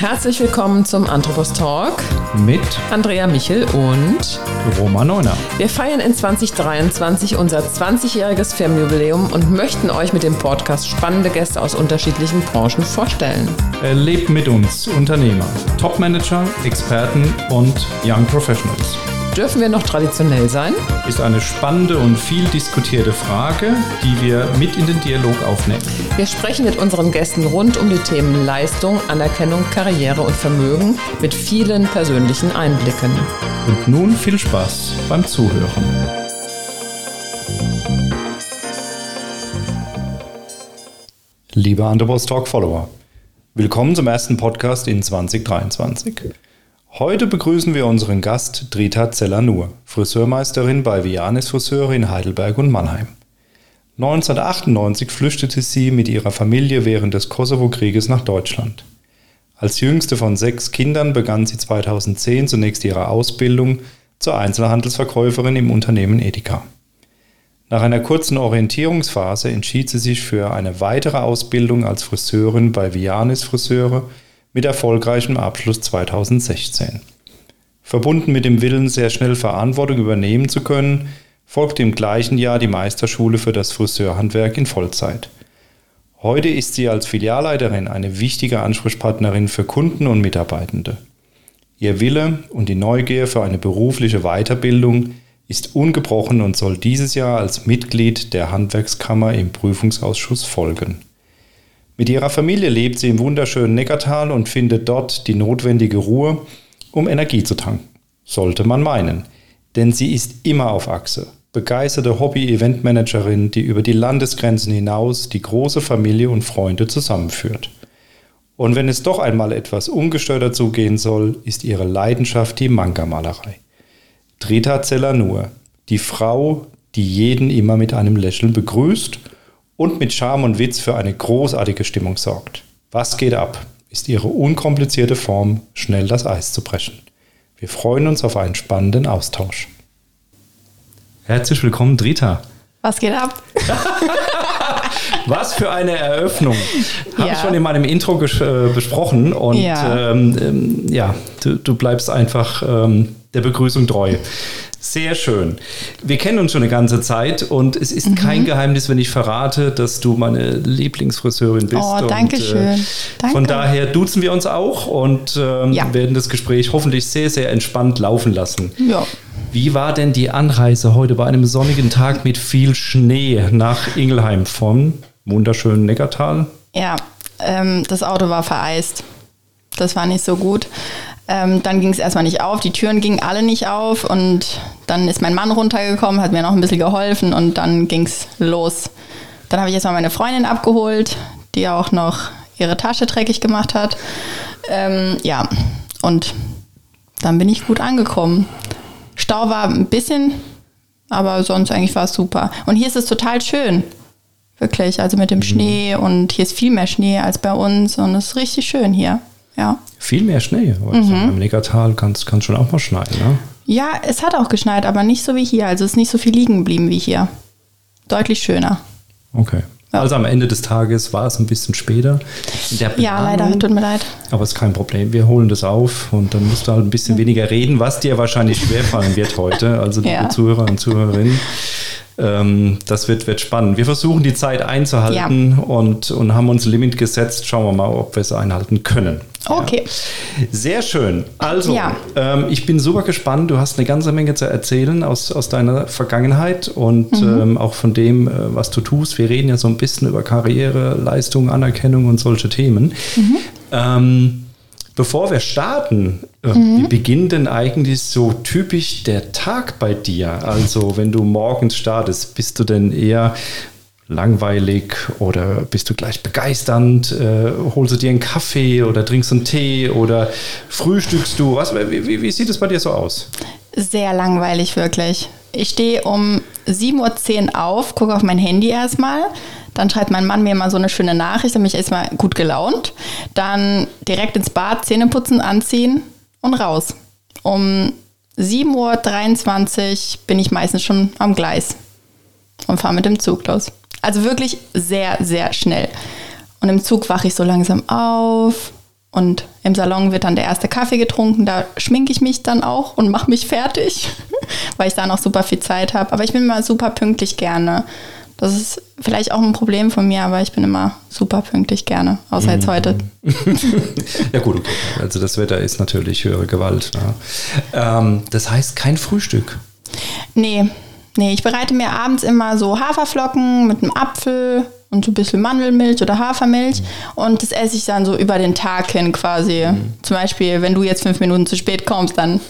Herzlich willkommen zum Anthropos Talk mit Andrea Michel und Roman Neuner. Wir feiern in 2023 unser 20-jähriges Firmenjubiläum und möchten euch mit dem Podcast spannende Gäste aus unterschiedlichen Branchen vorstellen. Erlebt mit uns Unternehmer, Topmanager, Experten und Young Professionals. Dürfen wir noch traditionell sein? Ist eine spannende und viel diskutierte Frage, die wir mit in den Dialog aufnehmen. Wir sprechen mit unseren Gästen rund um die Themen Leistung, Anerkennung, Karriere und Vermögen mit vielen persönlichen Einblicken. Und nun viel Spaß beim Zuhören. Liebe Underboss Talk Follower, willkommen zum ersten Podcast in 2023. Heute begrüßen wir unseren Gast Drita Zellanur, Friseurmeisterin bei Vianis Friseure in Heidelberg und Mannheim. 1998 flüchtete sie mit ihrer Familie während des Kosovo-Krieges nach Deutschland. Als jüngste von sechs Kindern begann sie 2010 zunächst ihre Ausbildung zur Einzelhandelsverkäuferin im Unternehmen Edeka. Nach einer kurzen Orientierungsphase entschied sie sich für eine weitere Ausbildung als Friseurin bei Vianis Friseure mit erfolgreichem Abschluss 2016. Verbunden mit dem Willen, sehr schnell Verantwortung übernehmen zu können, folgte im gleichen Jahr die Meisterschule für das Friseurhandwerk in Vollzeit. Heute ist sie als Filialleiterin eine wichtige Ansprechpartnerin für Kunden und Mitarbeitende. Ihr Wille und die Neugier für eine berufliche Weiterbildung ist ungebrochen und soll dieses Jahr als Mitglied der Handwerkskammer im Prüfungsausschuss folgen. Mit ihrer Familie lebt sie im wunderschönen Neckartal und findet dort die notwendige Ruhe, um Energie zu tanken. Sollte man meinen. Denn sie ist immer auf Achse. Begeisterte Hobby-Eventmanagerin, die über die Landesgrenzen hinaus die große Familie und Freunde zusammenführt. Und wenn es doch einmal etwas ungestörter zugehen soll, ist ihre Leidenschaft die Manga-Malerei. Drita Zellanur, die Frau, die jeden immer mit einem Lächeln begrüßt und mit Charme und Witz für eine großartige Stimmung sorgt. Was geht ab? Ist ihre unkomplizierte Form, schnell das Eis zu brechen. Wir freuen uns auf einen spannenden Austausch. Herzlich willkommen, Drita. Was geht ab? Was für eine Eröffnung. Habe ja. ich schon in meinem Intro äh, besprochen. Und ja, ähm, ähm, ja du, du, bleibst einfach ähm, der Begrüßung treu. Sehr schön. Wir kennen uns schon eine ganze Zeit und es ist mhm. kein Geheimnis, wenn ich verrate, dass du meine Lieblingsfriseurin bist. Oh, danke und, äh, schön. Danke. Von daher duzen wir uns auch und ähm, ja. werden das Gespräch hoffentlich sehr, sehr entspannt laufen lassen. Ja. Wie war denn die Anreise heute bei einem sonnigen Tag mit viel Schnee nach Ingelheim vom wunderschönen Neckartal? Ja, ähm, das Auto war vereist. Das war nicht so gut. Ähm, dann ging es erstmal nicht auf, die Türen gingen alle nicht auf und dann ist mein Mann runtergekommen, hat mir noch ein bisschen geholfen und dann ging es los. Dann habe ich erstmal meine Freundin abgeholt, die auch noch ihre Tasche dreckig gemacht hat. Ähm, ja, und dann bin ich gut angekommen. Stau war ein bisschen, aber sonst eigentlich war es super. Und hier ist es total schön. Wirklich, also mit dem mhm. Schnee und hier ist viel mehr Schnee als bei uns und es ist richtig schön hier. Ja. Viel mehr Schnee. Mhm. Im Neckartal kann es schon auch mal schneien, ne? Ja, es hat auch geschneit, aber nicht so wie hier. Also es ist nicht so viel liegen geblieben wie hier. Deutlich schöner. Okay. Ja. Also am Ende des Tages war es ein bisschen später. ja, leider, tut mir leid. Aber es ist kein Problem. Wir holen das auf und dann musst du halt ein bisschen ja. weniger reden, was dir wahrscheinlich schwerfallen wird heute. Also liebe ja. Zuhörer und Zuhörerinnen. Ähm, das wird, wird spannend. Wir versuchen die Zeit einzuhalten ja. und, und haben uns Limit gesetzt. Schauen wir mal, ob wir es einhalten können. Okay. Ja. Sehr schön. Also, ja. ähm, ich bin super gespannt. Du hast eine ganze Menge zu erzählen aus, aus deiner Vergangenheit und mhm. ähm, auch von dem, äh, was du tust. Wir reden ja so ein bisschen über Karriere, Leistung, Anerkennung und solche Themen. Mhm. Ähm, Bevor wir starten, äh, mhm. wie beginnt denn eigentlich so typisch der Tag bei dir? Also wenn du morgens startest, bist du denn eher langweilig oder bist du gleich begeisternd? Äh, holst du dir einen Kaffee oder trinkst einen Tee oder frühstückst du? Was, wie, wie, wie sieht es bei dir so aus? Sehr langweilig, wirklich. Ich stehe um 7.10 Uhr auf, gucke auf mein Handy erstmal, dann schreibt mein Mann mir mal so eine schöne Nachricht, dann bin ich erstmal gut gelaunt. Dann direkt ins Bad, Zähne putzen, anziehen und raus. Um 7.23 Uhr bin ich meistens schon am Gleis und fahre mit dem Zug los. Also wirklich sehr, sehr schnell. Und im Zug wache ich so langsam auf, Und im Salon wird dann der erste Kaffee getrunken. Da schminke ich mich dann auch und mache mich fertig, weil ich da noch super viel Zeit habe. Aber ich bin immer super pünktlich gerne. Das ist vielleicht auch ein Problem von mir, aber ich bin immer super pünktlich gerne, außer jetzt heute. ja gut, okay. Also das Wetter ist natürlich höhere Gewalt. Ja. Ähm, das heißt kein Frühstück. Nee, nee, ich bereite mir abends immer so Haferflocken mit einem Apfel und so ein bisschen Mandelmilch oder Hafermilch. Mhm. Und das esse ich dann so über den Tag hin quasi. Mhm. Zum Beispiel, wenn du jetzt fünf Minuten zu spät kommst, dann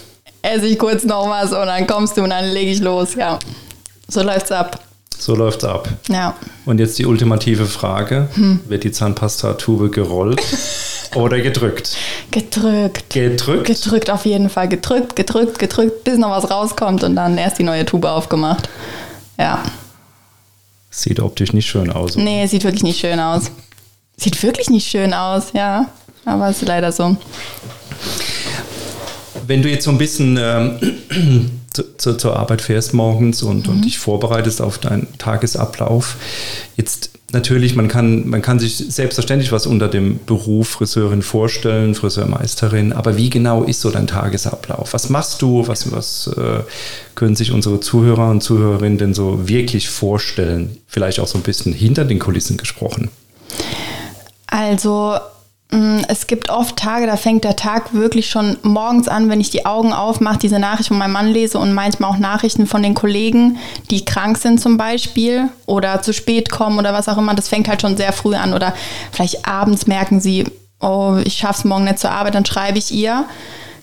esse ich kurz noch was und dann kommst du und dann lege ich los. Ja, so läuft's ab. So läuft's ab. Ja. Und jetzt die ultimative Frage: hm. Wird die Zahnpasta-Tube gerollt oder gedrückt? Gedrückt. Gedrückt? Gedrückt auf jeden Fall. Gedrückt, gedrückt, gedrückt, bis noch was rauskommt und dann erst die neue Tube aufgemacht. Ja. Sieht optisch nicht schön aus. Oder? Nee, sieht wirklich nicht schön aus. Sieht wirklich nicht schön aus, ja. Aber es ist leider so. Wenn du jetzt so ein bisschen ähm, zu, zu, zur Arbeit fährst morgens und, mhm. und dich vorbereitest auf deinen Tagesablauf. Jetzt natürlich, man kann, man kann sich selbstverständlich was unter dem Beruf Friseurin vorstellen, Friseurmeisterin, aber wie genau ist so dein Tagesablauf? Was machst du? Was, was äh, können sich unsere Zuhörer und Zuhörerinnen denn so wirklich vorstellen? Vielleicht auch so ein bisschen hinter den Kulissen gesprochen. Also es gibt oft Tage, da fängt der Tag wirklich schon morgens an, wenn ich die Augen aufmache, diese Nachricht von meinem Mann lese und manchmal auch Nachrichten von den Kollegen, die krank sind zum Beispiel oder zu spät kommen oder was auch immer. Das fängt halt schon sehr früh an oder vielleicht abends merken sie, oh, ich schaff's morgen nicht zur Arbeit, dann schreibe ich ihr.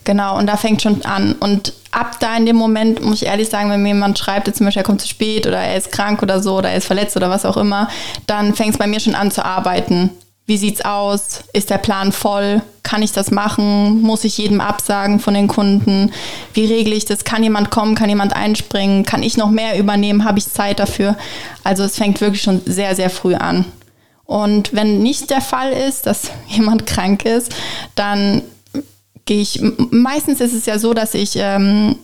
Genau, und da fängt schon an. Und ab da in dem Moment, muss ich ehrlich sagen, wenn mir jemand schreibt, zum Beispiel, er kommt zu spät oder er ist krank oder so oder er ist verletzt oder was auch immer, dann fängt es bei mir schon an zu arbeiten. Wie sieht's aus? Ist der Plan voll? Kann ich das machen? Muss ich jedem absagen von den Kunden? Wie regle ich das? Kann jemand kommen? Kann jemand einspringen? Kann ich noch mehr übernehmen? Habe ich Zeit dafür? Also es fängt wirklich schon sehr, sehr früh an. Und wenn nicht der Fall ist, dass jemand krank ist, dann gehe ich, meistens ist es ja so, dass ich ähm,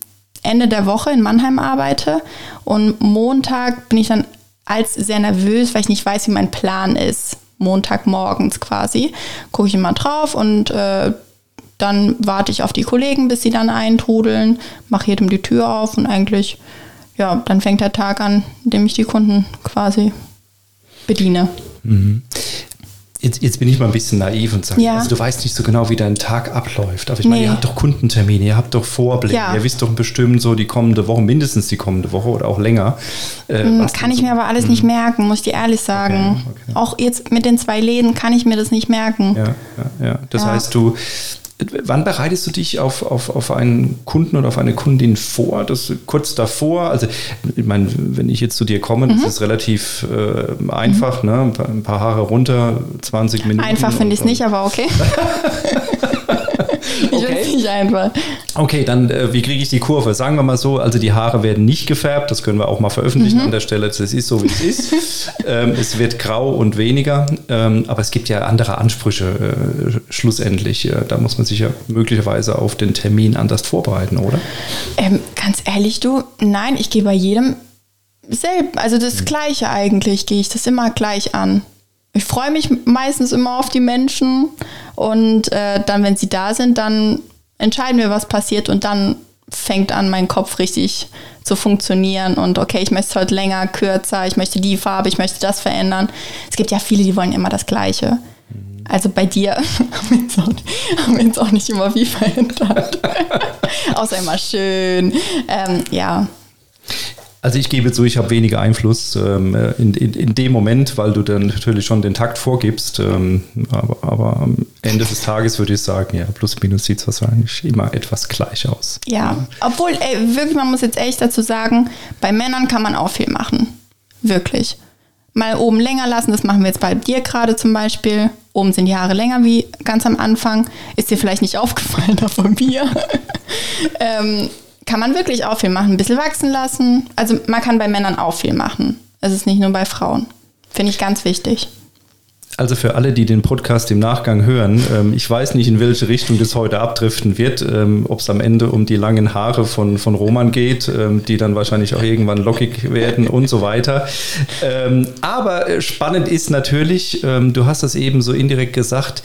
Ende der Woche in Mannheim arbeite und Montag bin ich dann als sehr nervös, weil ich nicht weiß, wie mein Plan ist. Montagmorgens quasi. Gucke ich immer drauf und äh, dann warte ich auf die Kollegen, bis sie dann eintrudeln, mache jedem die Tür auf und eigentlich, ja, dann fängt der Tag an, indem ich die Kunden quasi bediene. Mhm. Jetzt, jetzt, bin ich mal ein bisschen naiv und sage, ja. also du weißt nicht so genau, wie dein Tag abläuft. Aber ich nee. meine, ihr habt doch Kundentermine, ihr habt doch Vorblick, ja. ihr wisst doch bestimmt so die kommende Woche, mindestens die kommende Woche oder auch länger. Äh, hm, kann ich so, mir aber alles mh. nicht merken, muss ich dir ehrlich sagen. Okay, okay. Auch jetzt mit den zwei Läden kann ich mir das nicht merken. Ja, ja, ja. Das heißt, du, Wann bereitest du dich auf, auf, auf einen Kunden oder auf eine Kundin vor? Das kurz davor, also ich meine, wenn ich jetzt zu dir komme, mhm. das ist relativ äh, einfach, mhm. ne? Ein paar Haare runter, 20 Minuten. Einfach finde ich es nicht, aber okay. ich okay. weiß nicht einfach. Okay, dann äh, wie kriege ich die Kurve? Sagen wir mal so, also die Haare werden nicht gefärbt, das können wir auch mal veröffentlichen mhm. an der Stelle. Das ist so, wie es ist. ähm, es wird grau und weniger, ähm, aber es gibt ja andere Ansprüche äh, schlussendlich. Äh, da muss man sich ja möglicherweise auf den Termin anders vorbereiten, oder? Ähm, ganz ehrlich, du, nein, ich gehe bei jedem selbst, also das mhm. Gleiche eigentlich, gehe ich das immer gleich an ich freue mich meistens immer auf die Menschen und äh, dann, wenn sie da sind, dann entscheiden wir, was passiert und dann fängt an, mein Kopf richtig zu funktionieren und okay, ich möchte es heute länger, kürzer, ich möchte die Farbe, ich möchte das verändern. Es gibt ja viele, die wollen immer das Gleiche. Also bei dir haben wir jetzt auch, haben wir jetzt auch nicht immer viel verändert. Außer immer schön. Ähm, ja. Also ich gebe zu, ich habe weniger Einfluss ähm, in, in, in, dem Moment, weil du dann natürlich schon den Takt vorgibst. Ähm, aber, aber, am Ende des Tages würde ich sagen, ja, plus minus sieht es wahrscheinlich immer etwas gleich aus. Ja, obwohl, ey, wirklich, man muss jetzt echt dazu sagen, bei Männern kann man auch viel machen. Wirklich. Mal oben länger lassen, das machen wir jetzt bei dir gerade zum Beispiel. Oben sind die Haare länger wie ganz am Anfang. Ist dir vielleicht nicht aufgefallen, von mir. ähm, kann man wirklich auch viel machen. Ein bisschen wachsen lassen. Also man kann bei Männern auch viel machen. Es ist nicht nur bei Frauen. Finde ich ganz wichtig. Also für alle, die den Podcast im Nachgang hören, ähm, ich weiß nicht, in welche Richtung das heute abdriften wird, ähm, ob es am Ende um die langen Haare von, von Roman geht, ähm, die dann wahrscheinlich auch irgendwann lockig werden und so weiter. Aber äh, spannend ist natürlich, du hast das eben so indirekt gesagt,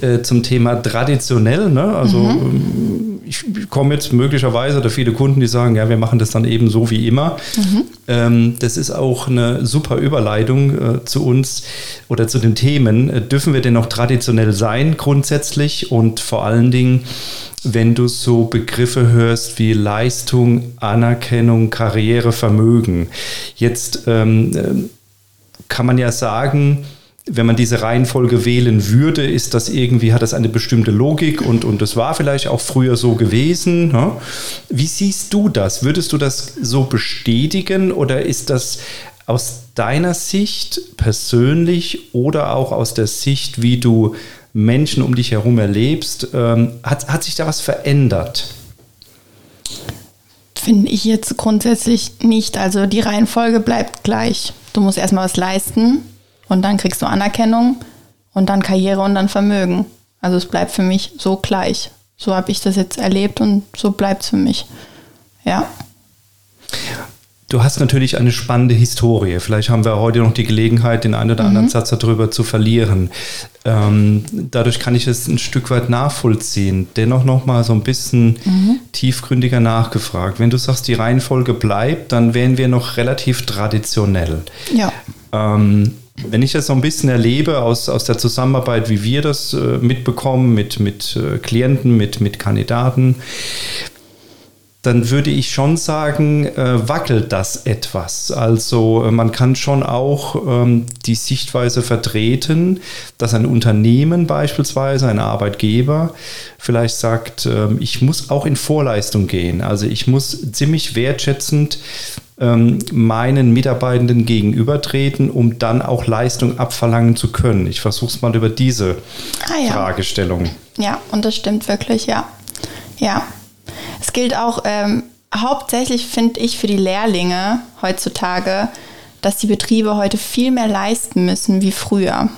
äh, zum Thema traditionell. Ne? Also mhm. Ich komme jetzt möglicherweise oder viele Kunden, die sagen, ja, wir machen das dann eben so wie immer. Mhm. Ähm, das ist auch eine super Überleitung äh, zu uns oder zu den Themen. Äh, dürfen wir denn noch traditionell sein grundsätzlich und vor allen Dingen, wenn du so Begriffe hörst wie Leistung, Anerkennung, Karriere, Vermögen. Jetzt ähm, äh, kann man ja sagen, wenn man diese Reihenfolge wählen würde, ist das irgendwie, hat das eine bestimmte Logik und, und das war vielleicht auch früher so gewesen. Ne? Wie siehst du das? Würdest du das so bestätigen oder ist das aus deiner Sicht persönlich oder auch aus der Sicht, wie du Menschen um dich herum erlebst, ähm, hat, hat sich da was verändert? Finde ich jetzt grundsätzlich nicht. Also die Reihenfolge bleibt gleich. Du musst erstmal was leisten und dann kriegst du Anerkennung und dann Karriere und dann Vermögen. Also es bleibt für mich so gleich. So habe ich das jetzt erlebt und so bleibt es für mich. Ja. Du hast natürlich eine spannende Historie. Vielleicht haben wir heute noch die Gelegenheit, den einen oder anderen mhm. Satz darüber zu verlieren. Ähm, dadurch kann ich es ein Stück weit nachvollziehen. Dennoch noch mal so ein bisschen mhm. tiefgründiger nachgefragt. Wenn du sagst, die Reihenfolge bleibt, dann wären wir noch relativ traditionell. Ja. Ähm, wenn ich das so ein bisschen erlebe aus, aus der Zusammenarbeit, wie wir das äh, mitbekommen mit, mit äh, Klienten, mit, mit Kandidaten, dann würde ich schon sagen, äh, wackelt das etwas. Also äh, man kann schon auch ähm, die Sichtweise vertreten, dass ein Unternehmen beispielsweise, ein Arbeitgeber, vielleicht sagt, äh, ich muss auch in Vorleistung gehen. Also ich muss ziemlich wertschätzend ähm, meinen Mitarbeitenden gegenübertreten, um dann auch Leistung abverlangen zu können. Ich versuche es mal über diese ah, ja. Fragestellung. Ja, und das stimmt wirklich, ja. Ja. Es gilt auch ähm, hauptsächlich, finde ich, für die Lehrlinge heutzutage, dass die Betriebe heute viel mehr leisten müssen wie früher.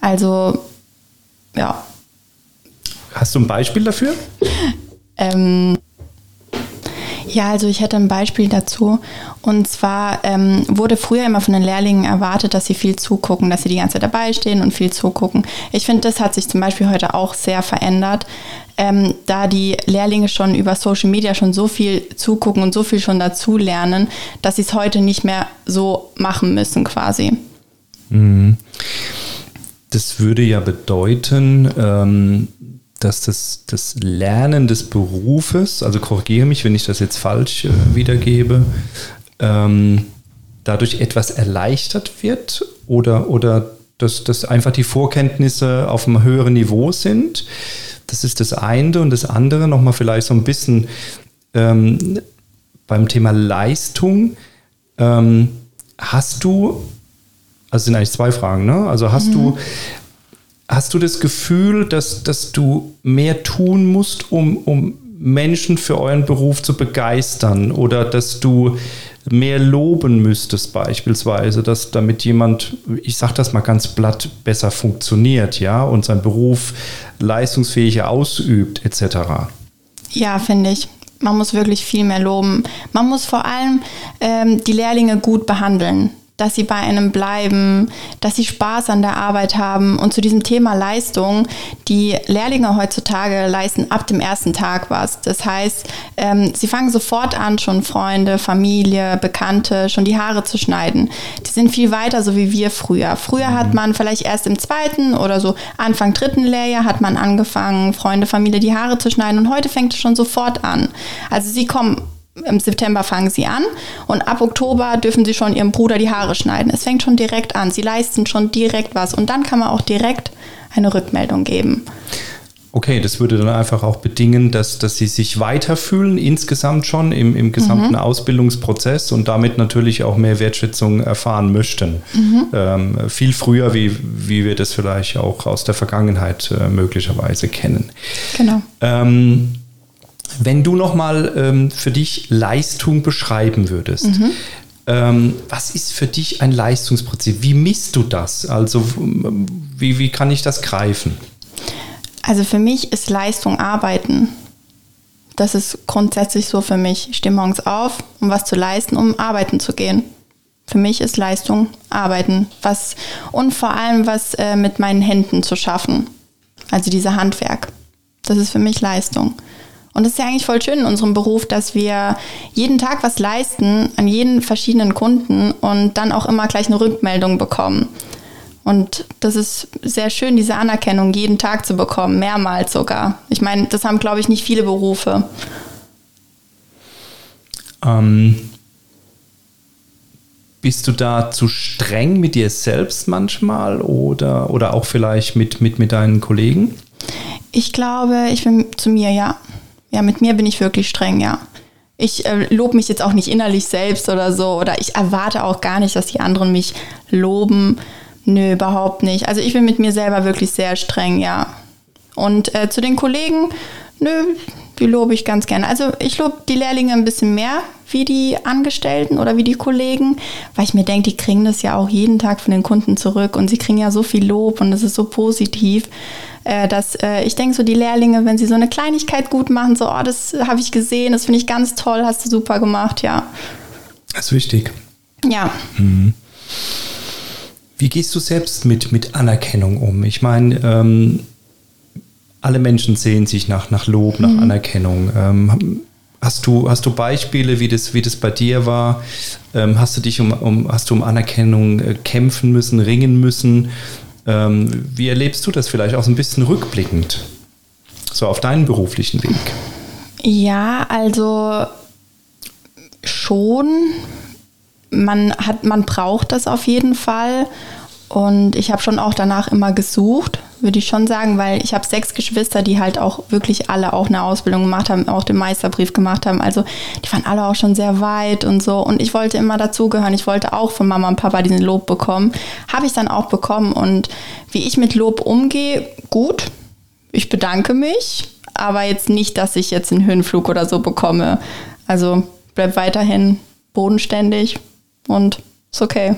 Also, ja. Hast du ein Beispiel dafür? ähm, ja, also ich hätte ein Beispiel dazu. Und zwar ähm, wurde früher immer von den Lehrlingen erwartet, dass sie viel zugucken, dass sie die ganze Zeit dabei stehen und viel zugucken. Ich finde, das hat sich zum Beispiel heute auch sehr verändert, ähm, da die Lehrlinge schon über Social Media schon so viel zugucken und so viel schon dazu lernen, dass sie es heute nicht mehr so machen müssen quasi. Mhm. Das würde ja bedeuten, ähm, dass das, das Lernen des Berufes, also korrigiere mich, wenn ich das jetzt falsch äh, wiedergebe, ähm, dadurch etwas erleichtert wird oder, oder dass, dass einfach die Vorkenntnisse auf einem höheren Niveau sind. Das ist das eine und das andere nochmal vielleicht so ein bisschen ähm, beim Thema Leistung. Ähm, hast du, also sind eigentlich zwei Fragen, ne? Also hast mhm. du Hast du das Gefühl, dass, dass du mehr tun musst, um, um Menschen für euren Beruf zu begeistern oder dass du mehr loben müsstest beispielsweise, dass damit jemand, ich sage das mal ganz platt, besser funktioniert, ja, und seinen Beruf leistungsfähiger ausübt etc. Ja, finde ich. Man muss wirklich viel mehr loben. Man muss vor allem ähm, die Lehrlinge gut behandeln dass sie bei einem bleiben, dass sie Spaß an der Arbeit haben. Und zu diesem Thema Leistung, die Lehrlinge heutzutage leisten ab dem ersten Tag was. Das heißt, ähm, sie fangen sofort an, schon Freunde, Familie, Bekannte, schon die Haare zu schneiden. Die sind viel weiter, so wie wir früher. Früher hat mhm. man vielleicht erst im zweiten oder so Anfang dritten Lehrjahr hat man angefangen, Freunde, Familie die Haare zu schneiden. Und heute fängt es schon sofort an. Also sie kommen im September fangen sie an und ab Oktober dürfen sie schon ihrem Bruder die Haare schneiden. Es fängt schon direkt an. Sie leisten schon direkt was und dann kann man auch direkt eine Rückmeldung geben. Okay, das würde dann einfach auch bedingen, dass, dass sie sich weiterfühlen insgesamt schon im, im gesamten mhm. Ausbildungsprozess und damit natürlich auch mehr Wertschätzung erfahren möchten. Mhm. Ähm, viel früher, wie, wie wir das vielleicht auch aus der Vergangenheit äh, möglicherweise kennen. Genau. Ähm, wenn du nochmal ähm, für dich Leistung beschreiben würdest, mhm. Ähm, was ist für dich ein Leistungsprinzip? Wie misst du das? Also wie, wie kann ich das greifen? Also für mich ist Leistung Arbeiten. Das ist grundsätzlich so für mich. Ich stehe morgens auf, um was zu leisten, um arbeiten zu gehen. Für mich ist Leistung Arbeiten. Was, und vor allem was äh, mit meinen Händen zu schaffen. Also diese Handwerk. Das ist für mich Leistung. Und es ist ja eigentlich voll schön in unserem Beruf, dass wir jeden Tag was leisten an jeden verschiedenen Kunden und dann auch immer gleich eine Rückmeldung bekommen. Und das ist sehr schön, diese Anerkennung jeden Tag zu bekommen, mehrmals sogar. Ich meine, das haben, glaube ich, nicht viele Berufe. Ähm, bist du da zu streng mit dir selbst manchmal oder, oder auch vielleicht mit, mit, mit deinen Kollegen? Ich glaube, ich bin zu mir, ja. Ja, mit mir bin ich wirklich streng, ja. Ich äh, lobe mich jetzt auch nicht innerlich selbst oder so. Oder ich erwarte auch gar nicht, dass die anderen mich loben. Nö, überhaupt nicht. Also ich bin mit mir selber wirklich sehr streng, ja. Und äh, zu den Kollegen, nö, die lobe ich ganz gerne. Also ich lobe die Lehrlinge ein bisschen mehr wie die Angestellten oder wie die Kollegen, weil ich mir denke, die kriegen das ja auch jeden Tag von den Kunden zurück und sie kriegen ja so viel Lob und es ist so positiv, äh, dass äh, ich denke, so die Lehrlinge, wenn sie so eine Kleinigkeit gut machen, so, oh, das habe ich gesehen, das finde ich ganz toll, hast du super gemacht, ja. Das ist wichtig. Ja. Mhm. Wie gehst du selbst mit, mit Anerkennung um? Ich meine, ähm, alle Menschen sehen sich nach, nach Lob, nach mhm. Anerkennung. Ähm, hast, du, hast du Beispiele, wie das, wie das bei dir war? Ähm, hast du dich um, um, hast du um Anerkennung äh, kämpfen müssen, ringen müssen? Ähm, wie erlebst du das vielleicht auch so ein bisschen rückblickend? So auf deinen beruflichen Weg? Ja, also schon. Man, hat, man braucht das auf jeden Fall. Und ich habe schon auch danach immer gesucht, würde ich schon sagen, weil ich habe sechs Geschwister, die halt auch wirklich alle auch eine Ausbildung gemacht haben, auch den Meisterbrief gemacht haben. Also die waren alle auch schon sehr weit und so. Und ich wollte immer dazugehören. Ich wollte auch von Mama und Papa diesen Lob bekommen. Habe ich dann auch bekommen. Und wie ich mit Lob umgehe, gut. Ich bedanke mich, aber jetzt nicht, dass ich jetzt einen Höhenflug oder so bekomme. Also bleib weiterhin bodenständig und ist okay.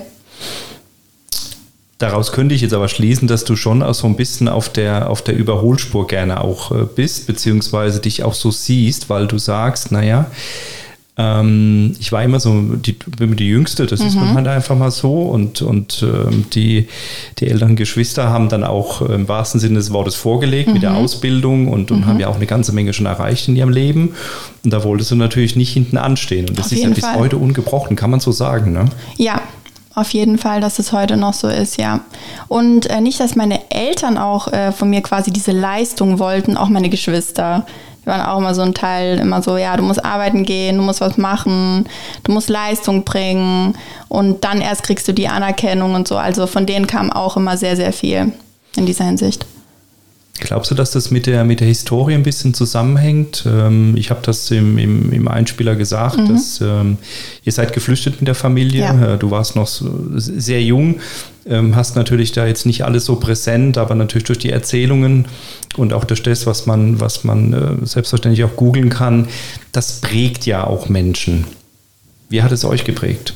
Daraus könnte ich jetzt aber schließen, dass du schon auch so ein bisschen auf der, auf der Überholspur gerne auch äh, bist, beziehungsweise dich auch so siehst, weil du sagst, naja, ähm, ich war immer so die, die Jüngste, das mhm. ist man halt einfach mal so. Und, und ähm, die, die älteren Geschwister haben dann auch im wahrsten Sinne des Wortes vorgelegt mhm. mit der mhm. Ausbildung und, und mhm. haben ja auch eine ganze Menge schon erreicht in ihrem Leben. Und da wolltest du natürlich nicht hinten anstehen. Und das Auf ist ja bis Fall. heute ungebrochen, kann man so sagen. Ne? Ja, auf jeden Fall, dass es heute noch so ist, ja. Und äh, nicht, dass meine Eltern auch äh, von mir quasi diese Leistung wollten, auch meine Geschwister. Die waren auch immer so ein Teil, immer so, ja, du musst arbeiten gehen, du musst was machen, du musst Leistung bringen und dann erst kriegst du die Anerkennung und so. Also von denen kam auch immer sehr, sehr viel in dieser Hinsicht. Glaubst du, dass das mit der, mit der Historie ein bisschen zusammenhängt? Ähm, ich habe das im, im, im, Einspieler gesagt, mhm. dass ähm, ihr seid geflüchtet mit der Familie. Ja. Äh, du warst noch so, sehr jung, ähm, hast natürlich da jetzt nicht alles so präsent, aber natürlich durch die Erzählungen und auch durch das, was man, was man äh, selbstverständlich auch googeln kann, das prägt ja auch Menschen. Wie hat es euch geprägt?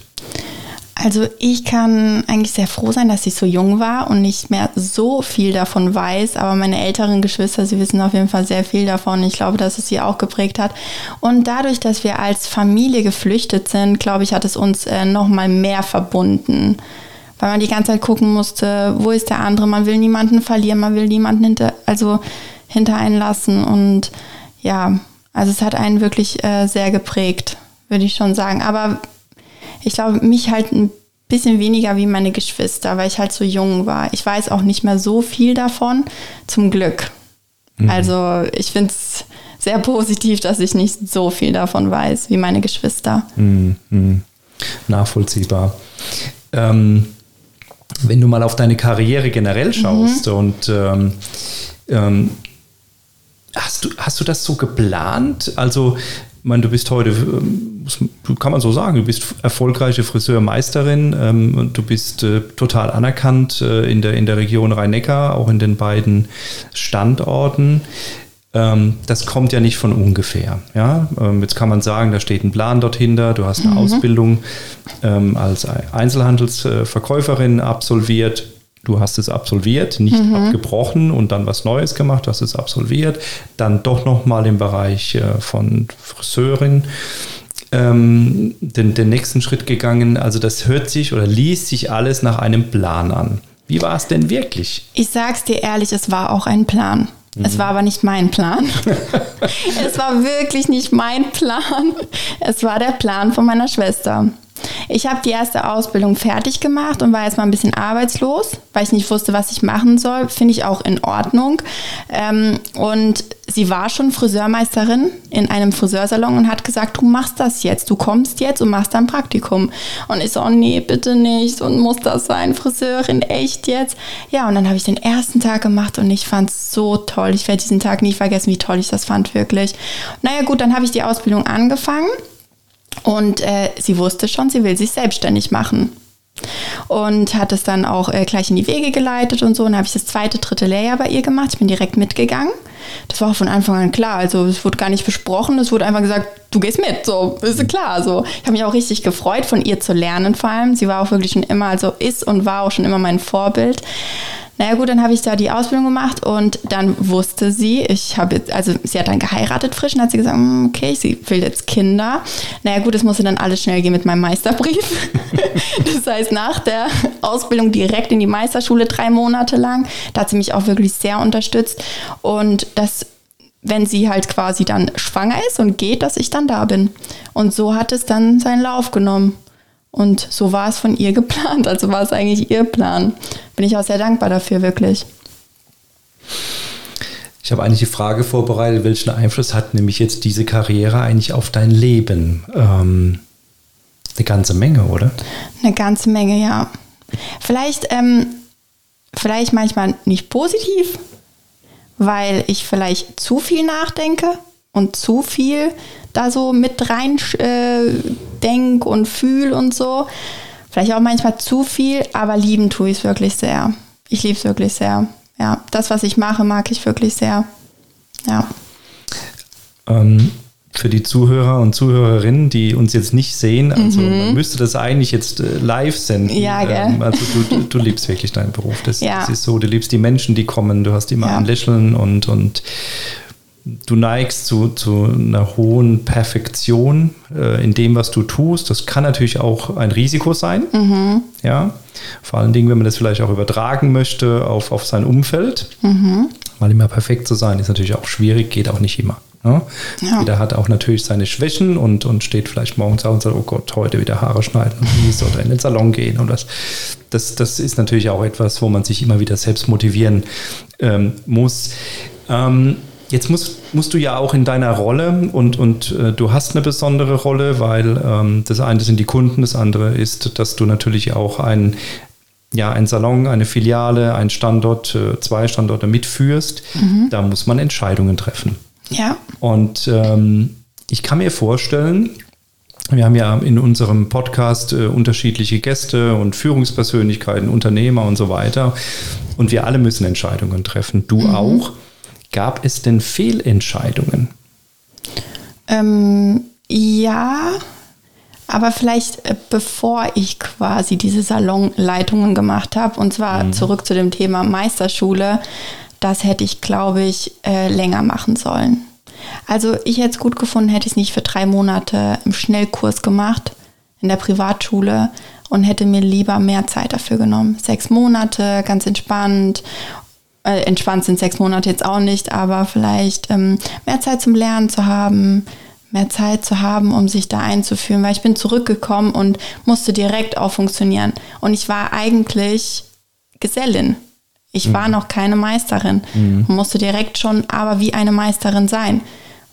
Also ich kann eigentlich sehr froh sein, dass ich so jung war und nicht mehr so viel davon weiß. Aber meine älteren Geschwister, sie wissen auf jeden Fall sehr viel davon. Ich glaube, dass es sie auch geprägt hat. Und dadurch, dass wir als Familie geflüchtet sind, glaube ich, hat es uns äh, noch mehr verbunden. Weil man die ganze Zeit gucken musste, wo ist der andere? Man will niemanden verlieren, man will niemanden hinter, also hinter einen lassen. Und ja, also es hat einen wirklich äh, sehr geprägt, würde ich schon sagen. Aber ich glaube, mich halt ein bisschen weniger wie meine Geschwister, weil ich halt so jung war. Ich weiß auch nicht mehr so viel davon, zum Glück. Mhm. Also ich finde es sehr positiv, dass ich nicht so viel davon weiß wie meine Geschwister. Mhm. mhm. Nachvollziehbar. Ähm, wenn du mal auf deine Karriere generell schaust mhm. und ähm, ähm, hast, du, hast du das so geplant? Also ich meine, du bist heute, ähm, kann man so sagen, du bist erfolgreiche Friseurmeisterin ähm, und du bist äh, total anerkannt äh, in, der, in der Region Rhein-Neckar, auch in den beiden Standorten. ähm, das kommt ja nicht von ungefähr. Ja? Ähm, jetzt kann man sagen, da steht ein Plan dort hinter, du hast eine mhm. Ausbildung ähm, als Einzelhandelsverkäuferin absolviert. Du hast es absolviert, nicht mhm. abgebrochen und dann was Neues gemacht, du hast es absolviert, dann doch nochmal im Bereich äh, von Friseurin ähm, den, den nächsten Schritt gegangen. Also das hört sich oder liest sich alles nach einem Plan an. Wie war es denn wirklich? Ich sag's dir ehrlich, es war auch ein Plan. Es war aber nicht mein Plan. es war wirklich nicht mein Plan. Es war der Plan von meiner Schwester. Ich habe die erste Ausbildung fertig gemacht und war jetzt mal ein bisschen arbeitslos, weil ich nicht wusste, was ich machen soll. Finde ich auch in Ordnung. Ähm, und sie war schon Friseurmeisterin in einem Friseursalon und hat gesagt, du machst das jetzt, du kommst jetzt und machst dein Praktikum. Und ich so, oh nee, bitte nicht und muss das sein, Friseurin, echt jetzt? Ja, und dann habe ich den ersten Tag gemacht und ich fand es so toll. Ich werde diesen Tag nie vergessen, wie toll ich das fand, wirklich. Naja gut, dann habe ich die Ausbildung angefangen und äh, sie wusste schon, sie will sich selbstständig machen. Und hat es dann auch äh, gleich in die Wege geleitet und so. Und dann habe ich das zweite, dritte Layer bei ihr gemacht. Ich bin direkt mitgegangen. Das war auch von Anfang an klar. Also es wurde gar nicht besprochen. Es wurde einfach gesagt, du gehst mit. So, ist klar. So. Ich habe mich auch richtig gefreut, von ihr zu lernen vor allem. Sie war auch wirklich schon immer, also ist und war auch schon immer mein Vorbild. Naja gut, dann habe ich da die Ausbildung gemacht und dann wusste sie, ich habe also sie hat dann geheiratet frisch und hat sie gesagt, hm, okay, sie will jetzt Kinder. Naja gut, es musste dann alles schnell gehen mit meinem Meisterbrief. das heißt, nach der Ausbildung direkt in die Meisterschule drei Monate lang. Da hat sie mich auch wirklich sehr unterstützt und das wenn sie halt quasi dann schwanger ist und geht, dass ich dann da bin. Und so hat es dann seinen Lauf genommen. Und so war es von ihr geplant, also war es eigentlich ihr Plan. Bin ich auch sehr dankbar dafür, wirklich. Ich habe eigentlich die Frage vorbereitet, welchen Einfluss hat nämlich jetzt diese Karriere eigentlich auf dein Leben? Ähm, eine ganze Menge, oder? Eine ganze Menge, ja. Vielleicht, ähm, vielleicht manchmal nicht positiv, weil ich vielleicht zu viel nachdenke und zu viel da so mit rein äh, denk und fühl und so. Vielleicht auch manchmal zu viel, aber lieben tue ich es wirklich sehr. Ich liebe es wirklich sehr. Ja, das, was ich mache, mag ich wirklich sehr. Ja. Ähm, für die Zuhörer und Zuhörerinnen, die uns jetzt nicht sehen, also mhm. man müsste das eigentlich jetzt äh, live senden. Ja, gell? Ähm, also du, du, liebst wirklich deinen Beruf. Das, ja. das, ist so, du liebst die Menschen, die kommen, du hast immer ja. ein Lächeln und, und du neigst zu, zu einer hohen Perfektion äh, in dem, was du tust. Das kann natürlich auch ein Risiko sein. Mhm. Ja, vor allen Dingen, wenn man das vielleicht auch übertragen möchte auf, auf sein Umfeld. Mhm. Weil immer perfekt zu sein, ist natürlich auch schwierig, geht auch nicht immer. Ne? Ja. Jeder hat auch natürlich seine Schwächen und, und steht vielleicht morgens auf und sagt, oh Gott, heute wieder Haare schneiden und dies oder in den Salon gehen. Und das, das, das ist natürlich auch etwas, wo man sich immer wieder selbst motivieren ähm, muss. Ähm, Jetzt musst, musst du ja auch in deiner Rolle und, und äh, du hast eine besondere Rolle, weil ähm, das eine sind die Kunden, das andere ist, dass du natürlich auch ein, ja, ein Salon, eine Filiale, ein Standort, äh, zwei Standorte mitführst. Mhm. Da muss man Entscheidungen treffen. Ja. Und ähm, ich kann mir vorstellen, wir haben ja in unserem Podcast äh, unterschiedliche Gäste und Führungspersönlichkeiten, Unternehmer und so weiter. Und wir alle müssen Entscheidungen treffen. Du mhm. auch. Gab es denn Fehlentscheidungen? Ähm, ja, aber vielleicht äh, bevor ich quasi diese Salonleitungen gemacht habe, und zwar mhm. zurück zu dem Thema Meisterschule, das hätte ich, glaube ich, äh, länger machen sollen. Also ich hätte es gut gefunden, hätte ich es nicht für drei Monate im Schnellkurs gemacht in der Privatschule und hätte mir lieber mehr Zeit dafür genommen. Sechs Monate, ganz entspannt äh, entspannt sind sechs Monate jetzt auch nicht, aber vielleicht ähm, mehr Zeit zum Lernen zu haben, mehr Zeit zu haben, um sich da einzuführen, weil ich bin zurückgekommen und musste direkt auch funktionieren. Und ich war eigentlich Gesellin. Ich mhm. war noch keine Meisterin mhm. und musste direkt schon aber wie eine Meisterin sein,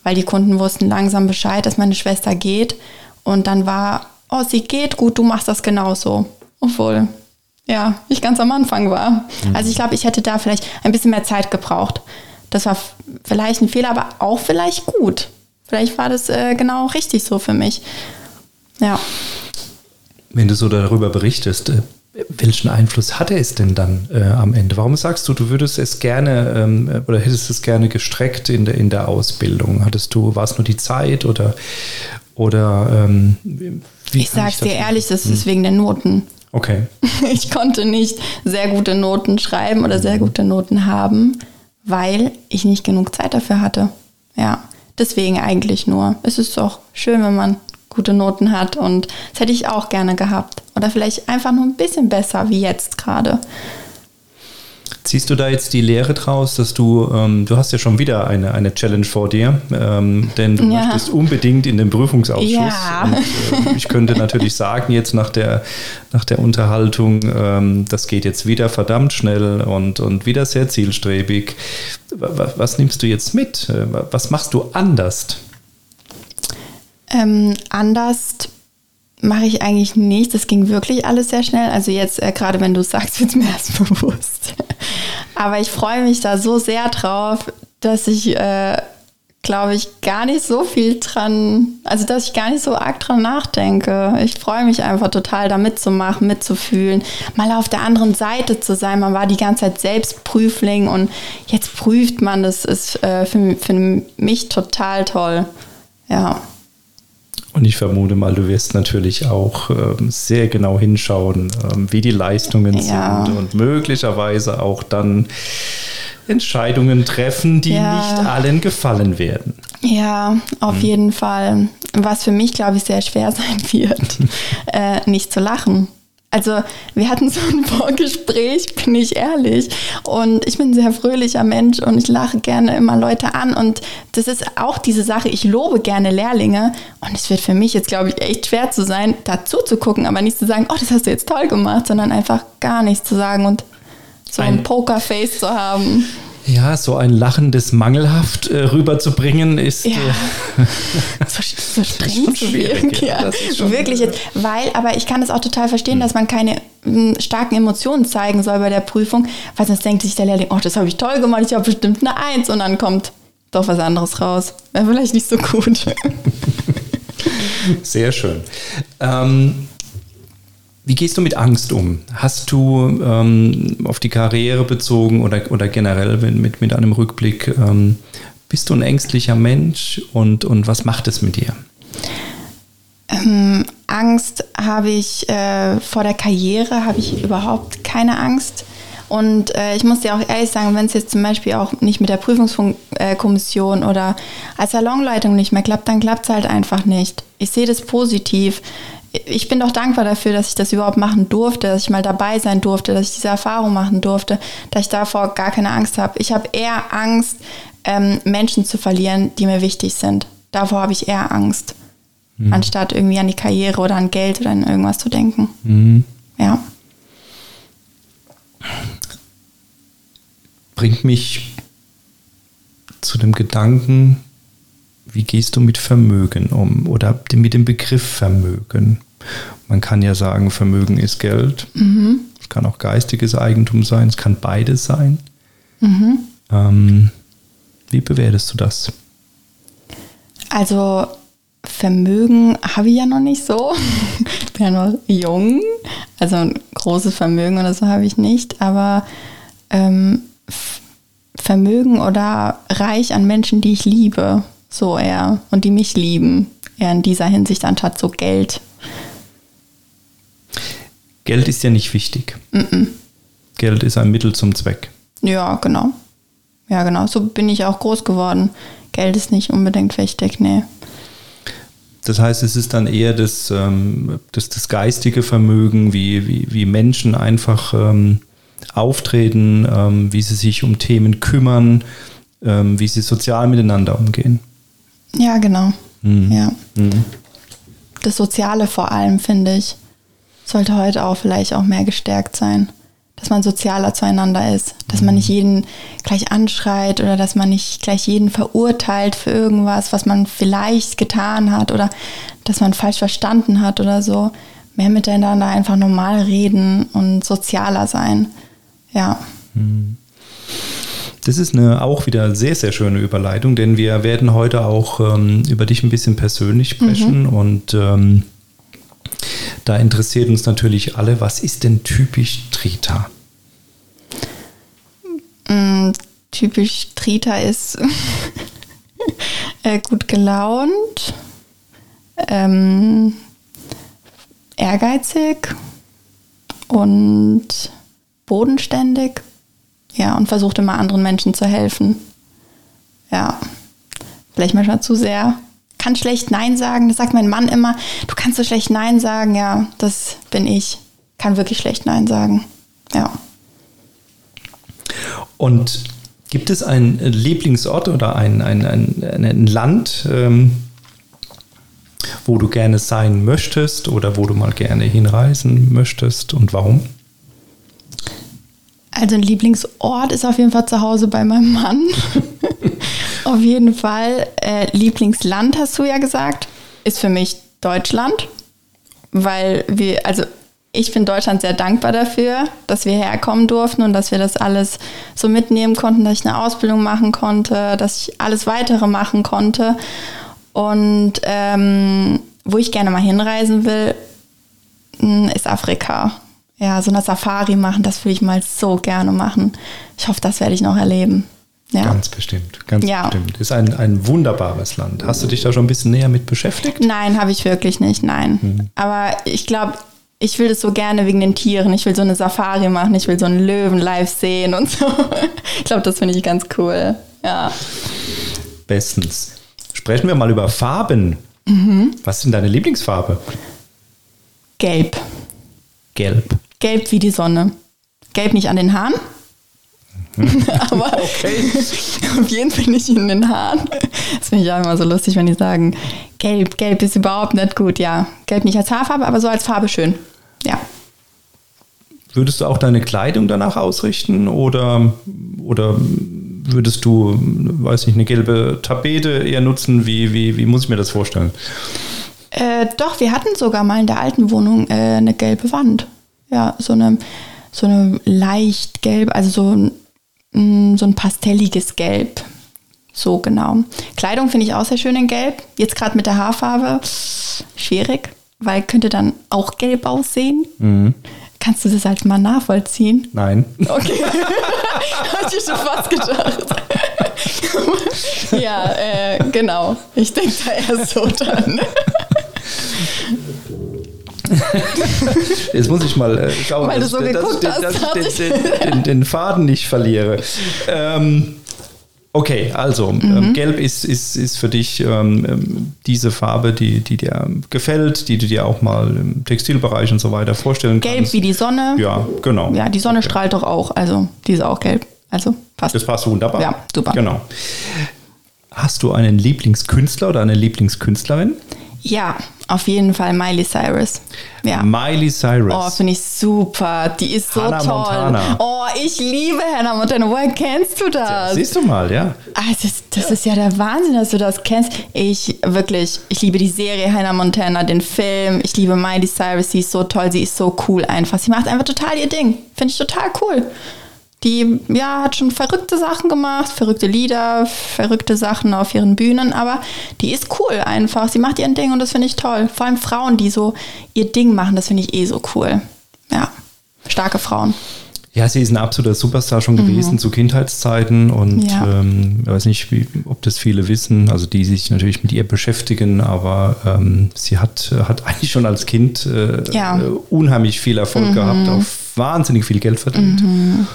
weil die Kunden wussten langsam Bescheid, dass meine Schwester geht. Und dann war, oh, sie geht gut, du machst das genauso. Obwohl, ja, ich ganz am Anfang war. Mhm. Also ich glaube, ich hätte da vielleicht ein bisschen mehr Zeit gebraucht. Das war vielleicht ein Fehler, aber auch vielleicht gut. Vielleicht war das äh, genau richtig so für mich. Ja. Wenn du so darüber berichtest, äh, welchen Einfluss hatte es denn dann äh, am Ende? Warum sagst du, du würdest es gerne ähm, oder hättest es gerne gestreckt in der, in der Ausbildung? Hattest du, war es nur die Zeit oder, oder ähm, wie Ich sag's dir ehrlich, das hm. ist wegen der Noten. Okay. Ich konnte nicht sehr gute Noten schreiben oder sehr gute Noten haben, weil ich nicht genug Zeit dafür hatte. Ja, deswegen eigentlich nur. Es ist doch schön, wenn man gute Noten hat und das hätte ich auch gerne gehabt. Oder vielleicht einfach nur ein bisschen besser wie jetzt gerade. Ziehst du da jetzt die Lehre draus, dass du, ähm, du hast ja schon wieder eine, eine Challenge vor dir, ähm, denn du ja. möchtest unbedingt in den Prüfungsausschuss. Ja. Und, äh, ich könnte natürlich sagen, jetzt nach der, nach der Unterhaltung, ähm, das geht jetzt wieder verdammt schnell und, und wieder sehr zielstrebig. Was, was nimmst du jetzt mit? Äh, was machst du anders? Ähm, anders mache ich eigentlich nicht. Das ging wirklich alles sehr schnell. Also jetzt, äh, gerade wenn du sagst, wird es mir erst bewusst. Aber ich freue mich da so sehr drauf, dass ich, äh, glaube ich, gar nicht so viel dran, also dass ich gar nicht so arg dran nachdenke. Ich freue mich einfach total, da mitzumachen, mitzufühlen, mal auf der anderen Seite zu sein. Man war die ganze Zeit selbst Prüfling und jetzt prüft man. Das ist äh, für, für mich total toll. Ja. Und ich vermute mal, du wirst natürlich auch ähm, sehr genau hinschauen, ähm, wie die Leistungen ja. sind und möglicherweise auch dann Entscheidungen treffen, die ja. nicht allen gefallen werden. Ja, auf hm. jeden Fall. Was für mich, glaube ich, sehr schwer sein wird, äh, nicht zu lachen. Also wir hatten so ein Vorgespräch, bin ich ehrlich. Und ich bin ein sehr fröhlicher Mensch und ich lache gerne immer Leute an. Und das ist auch diese Sache, ich lobe gerne Lehrlinge. Und es wird für mich jetzt, glaube ich, echt schwer zu sein, dazu zu gucken, aber nicht zu sagen, oh, das hast du jetzt toll gemacht, sondern einfach gar nichts zu sagen und so ein, ein Pokerface zu haben. Ja, so ein lachendes Mangelhaft äh, rüberzubringen ist. Ja. Äh, so, so streng zu wirken. Ja. Wirklich jetzt, weil, aber ich kann es auch total verstehen, mhm. dass man keine m, hm, starken Emotionen zeigen soll bei der Prüfung, weil sonst denkt sich der Lehrling, oh, das habe ich toll gemacht, ich habe bestimmt eine Eins und dann kommt doch was anderes raus. Wäre vielleicht nicht so gut. Sehr schön. Ähm, wie gehst du mit Angst um? Hast du ähm, auf die Karriere bezogen oder, oder generell mit, mit einem Rückblick, ähm, bist du ein ängstlicher Mensch und, und was macht es mit dir? Ähm, Angst habe ich äh, vor der Karriere, habe ich überhaupt keine Angst. Und äh, ich muss dir auch ehrlich sagen, wenn es jetzt zum Beispiel auch nicht mit der Prüfungskommission oder als Salonleitung nicht mehr klappt, dann klappt es halt einfach nicht. Ich sehe das positiv ich bin doch dankbar dafür, dass ich das überhaupt machen durfte, dass ich mal dabei sein durfte, dass ich diese Erfahrung machen durfte, dass ich davor gar keine Angst habe. Ich habe eher Angst, ähm, Menschen zu verlieren, die mir wichtig sind. Davor habe ich eher Angst, mhm. anstatt irgendwie an die Karriere oder an Geld oder an irgendwas zu denken. Mhm. Ja. Bringt mich zu dem Gedanken, wie gehst du mit Vermögen um oder mit dem Begriff Vermögen? Man kann ja sagen, Vermögen ist Geld. Mhm. Es kann auch geistiges Eigentum sein, es kann beides sein. Mhm. Ähm, wie bewertest du das? Also Vermögen habe ich ja noch nicht so. ich bin ja noch jung. Also ein großes Vermögen oder so habe ich nicht. Aber ähm, Vermögen oder reich an Menschen, die ich liebe, so eher. Und die mich lieben. Eher in dieser Hinsicht anstatt so Geld. Geld ist ja nicht wichtig. Mm -mm. Geld ist ein Mittel zum Zweck. Ja, genau. Ja, genau. So bin ich auch groß geworden. Geld ist nicht unbedingt wichtig, nee. Das heißt, es ist dann eher das, ähm, das, das geistige Vermögen, wie, wie, wie Menschen einfach ähm, auftreten, ähm, wie sie sich um Themen kümmern, ähm, wie sie sozial miteinander umgehen. Ja, genau. Mhm. Ja. Mhm. Das Soziale vor allem, finde ich sollte heute auch vielleicht auch mehr gestärkt sein. Dass man sozialer zueinander ist, dass man nicht jeden gleich anschreit oder dass man nicht gleich jeden verurteilt für irgendwas, was man vielleicht getan hat oder dass man falsch verstanden hat oder so. Mehr miteinander einfach normal reden und sozialer sein. Ja. Das ist eine auch wieder sehr, sehr schöne Überleitung, denn wir werden heute auch ähm, über dich ein bisschen persönlich sprechen mhm. und ähm, Da interessiert uns natürlich alle, was ist denn typisch Trita? Mm, typisch Trita ist äh, gut gelaunt, ähm, ehrgeizig und bodenständig. Ja, und versucht immer anderen Menschen zu helfen. Ja, vielleicht manchmal zu sehr. Kann schlecht Nein sagen. Das sagt mein Mann immer. Du kannst so schlecht Nein sagen. Ja, das bin ich. Kann wirklich schlecht Nein sagen. Ja. Und gibt es einen Lieblingsort oder ein, ein, ein, ein Land, ähm, wo du gerne sein möchtest oder wo du mal gerne hinreisen möchtest und warum? Also ein Lieblingsort ist auf jeden Fall zu Hause bei meinem Mann. auf jeden Fall. Äh, Lieblingsland hast du ja gesagt, ist für mich Deutschland, weil wir, also ich bin Deutschland sehr dankbar dafür, dass wir herkommen durften und dass wir das alles so mitnehmen konnten, dass ich eine Ausbildung machen konnte, dass ich alles weitere machen konnte. Und ähm, wo ich gerne mal hinreisen will, hm, ist Afrika ja, so eine Safari machen, das will ich mal so gerne machen. Ich hoffe, das werde ich noch erleben. Ja. Ganz bestimmt, ganz ja. bestimmt. Ist ein, ein wunderbares Land. Hast du dich da schon ein bisschen näher mit beschäftigt? Nein, habe ich wirklich nicht, nein. Mhm. Aber ich glaube, ich will das so gerne wegen den Tieren. Ich will so eine Safari machen, ich will so einen Löwen live sehen und so. Ich glaube, das finde ich ganz cool. Ja. Bestens. Sprechen wir mal über Farben. Mhm. Was sind deine Lieblingsfarbe? Gelb. Gelb. Gelb wie die Sonne. Gelb nicht an den Haaren, aber okay. auf jeden Fall nicht in den Haaren. Das finde ich auch immer so lustig, wenn die sagen, gelb, gelb ist überhaupt nicht gut. Ja, gelb nicht als Haarfarbe, aber so als Farbe schön. Ja. Würdest du auch deine Kleidung danach ausrichten oder, oder würdest du, weiß nicht, eine gelbe Tapete eher nutzen? Wie, wie, wie muss ich mir das vorstellen? Äh, doch, wir hatten sogar mal in der alten Wohnung äh, eine gelbe Wand. Ja, so eine, so eine leicht gelb, also so ein, mm, so ein pastelliges Gelb. So genau. Kleidung finde ich auch sehr schön in Gelb. Jetzt gerade mit der Haarfarbe schwierig, weil könnte dann auch gelb aussehen. Mhm. Kannst du das als Mann nachvollziehen? Nein. Okay. Hatte ich schon fast gedacht. ja, äh, genau. Ich denke da eher so dann. Jetzt muss ich mal äh, schauen, Weil dass, so ich, dass, dass ich den, den, den, Faden nicht verliere. Ähm, okay, also ähm, mhm. ähm, Gelb ist, ist, ist für dich ähm, ähm, diese Farbe, die, die dir gefällt, die du dir auch mal im Textilbereich und so weiter vorstellen gelb kannst. Gelb wie die Sonne. Ja, genau. Ja, die Sonne okay. strahlt doch auch, also die ist auch gelb. Also passt. Das passt wunderbar. Ja, super. Genau. Hast du einen Lieblingskünstler oder eine Lieblingskünstlerin? Ja, auf jeden Fall Miley Cyrus. Ja. Miley Cyrus. Oh, finde ich super. Die ist so Hannah toll. Montana. Oh, ich liebe Hannah Montana. Woher kennst du das? Ja, siehst du mal, ja. Das, das ist ja der Wahnsinn, dass du das kennst. Ich wirklich, ich liebe die Serie Hannah Montana, den Film. Ich liebe Miley Cyrus. Sie ist so toll. Sie ist so cool einfach. Sie macht einfach total ihr Ding. Finde ich total cool. Die ja, hat schon verrückte Sachen gemacht, verrückte Lieder, verrückte Sachen auf ihren Bühnen, aber die ist cool einfach. Sie macht ihr Ding und das finde ich toll. Vor allem Frauen, die so ihr Ding machen, das finde ich eh so cool. Ja, starke Frauen. Ja, sie ist ein absoluter Superstar schon mhm. gewesen zu Kindheitszeiten und ja. ähm, ich weiß nicht, wie, ob das viele wissen, also die sich natürlich mit ihr beschäftigen, aber ähm, sie hat, hat eigentlich schon als Kind äh, ja. unheimlich viel Erfolg mhm. gehabt, auch wahnsinnig viel Geld verdient. Mhm.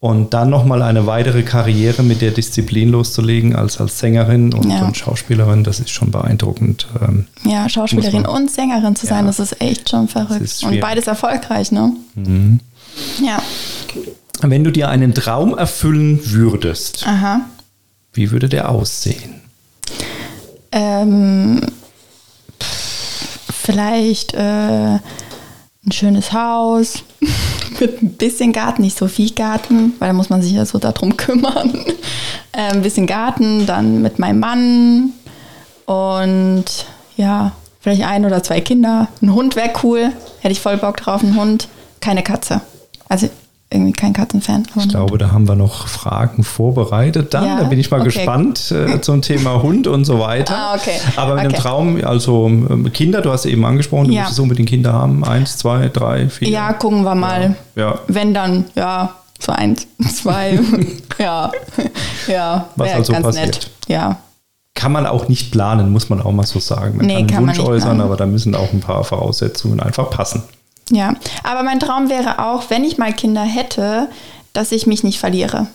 Und dann nochmal eine weitere Karriere mit der Disziplin loszulegen als, als Sängerin und, ja. und Schauspielerin, das ist schon beeindruckend. Ähm, ja, Schauspielerin und Sängerin zu sein, ja, das ist echt schon verrückt. Und beides erfolgreich, ne? Mhm. Ja. Wenn du dir einen Traum erfüllen würdest, Aha. wie würde der aussehen? Ähm, vielleicht äh, ein schönes Haus mit ein bisschen Garten, nicht so viel Garten, weil da muss man sich ja so darum kümmern. Äh, ein bisschen Garten, dann mit meinem Mann und ja, vielleicht ein oder zwei Kinder. Ein Hund wäre cool, hätte ich voll Bock drauf, ein Hund. Keine Katze. Also irgendwie kein Katzenfan. Ich glaube, da haben wir noch Fragen vorbereitet. Dann, Ja? da bin ich mal Okay. gespannt äh, zum Thema Hund und so weiter. Ah, okay. Aber mit dem Okay. Traum, also ähm, Kinder, du hast eben angesprochen, du Ja. möchtest unbedingt Kinder haben. Eins, zwei, drei, vier. Ja, gucken wir mal. Ja. Wenn dann, ja, so eins, zwei. ja, ja. Was also ganz passiert. nett. Ja. Kann man auch nicht planen, muss man auch mal so sagen. Man Nee, kann einen kann man Wunsch nicht äußern, planen. aber da müssen auch ein paar Voraussetzungen einfach passen. Ja, aber mein Traum wäre auch, wenn ich mal Kinder hätte, dass ich mich nicht verliere.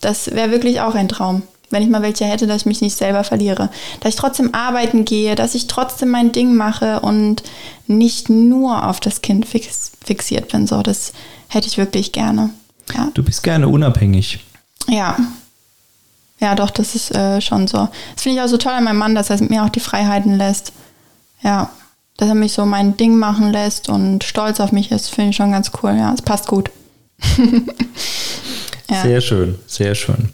Das wäre wirklich auch ein Traum. Wenn ich mal welche hätte, dass ich mich nicht selber verliere. Dass ich trotzdem arbeiten gehe, dass ich trotzdem mein Ding mache und nicht nur auf das Kind fix, fixiert bin. So, das hätte ich wirklich gerne. Ja. Du bist gerne unabhängig. Ja. Ja, doch, das ist äh, schon so. Das finde ich auch so toll an meinem Mann, dass er mir auch die Freiheiten lässt. Ja. Dass er mich so mein Ding machen lässt und stolz auf mich ist, finde ich schon ganz cool. Ja, es passt gut. ja. Sehr schön, sehr schön.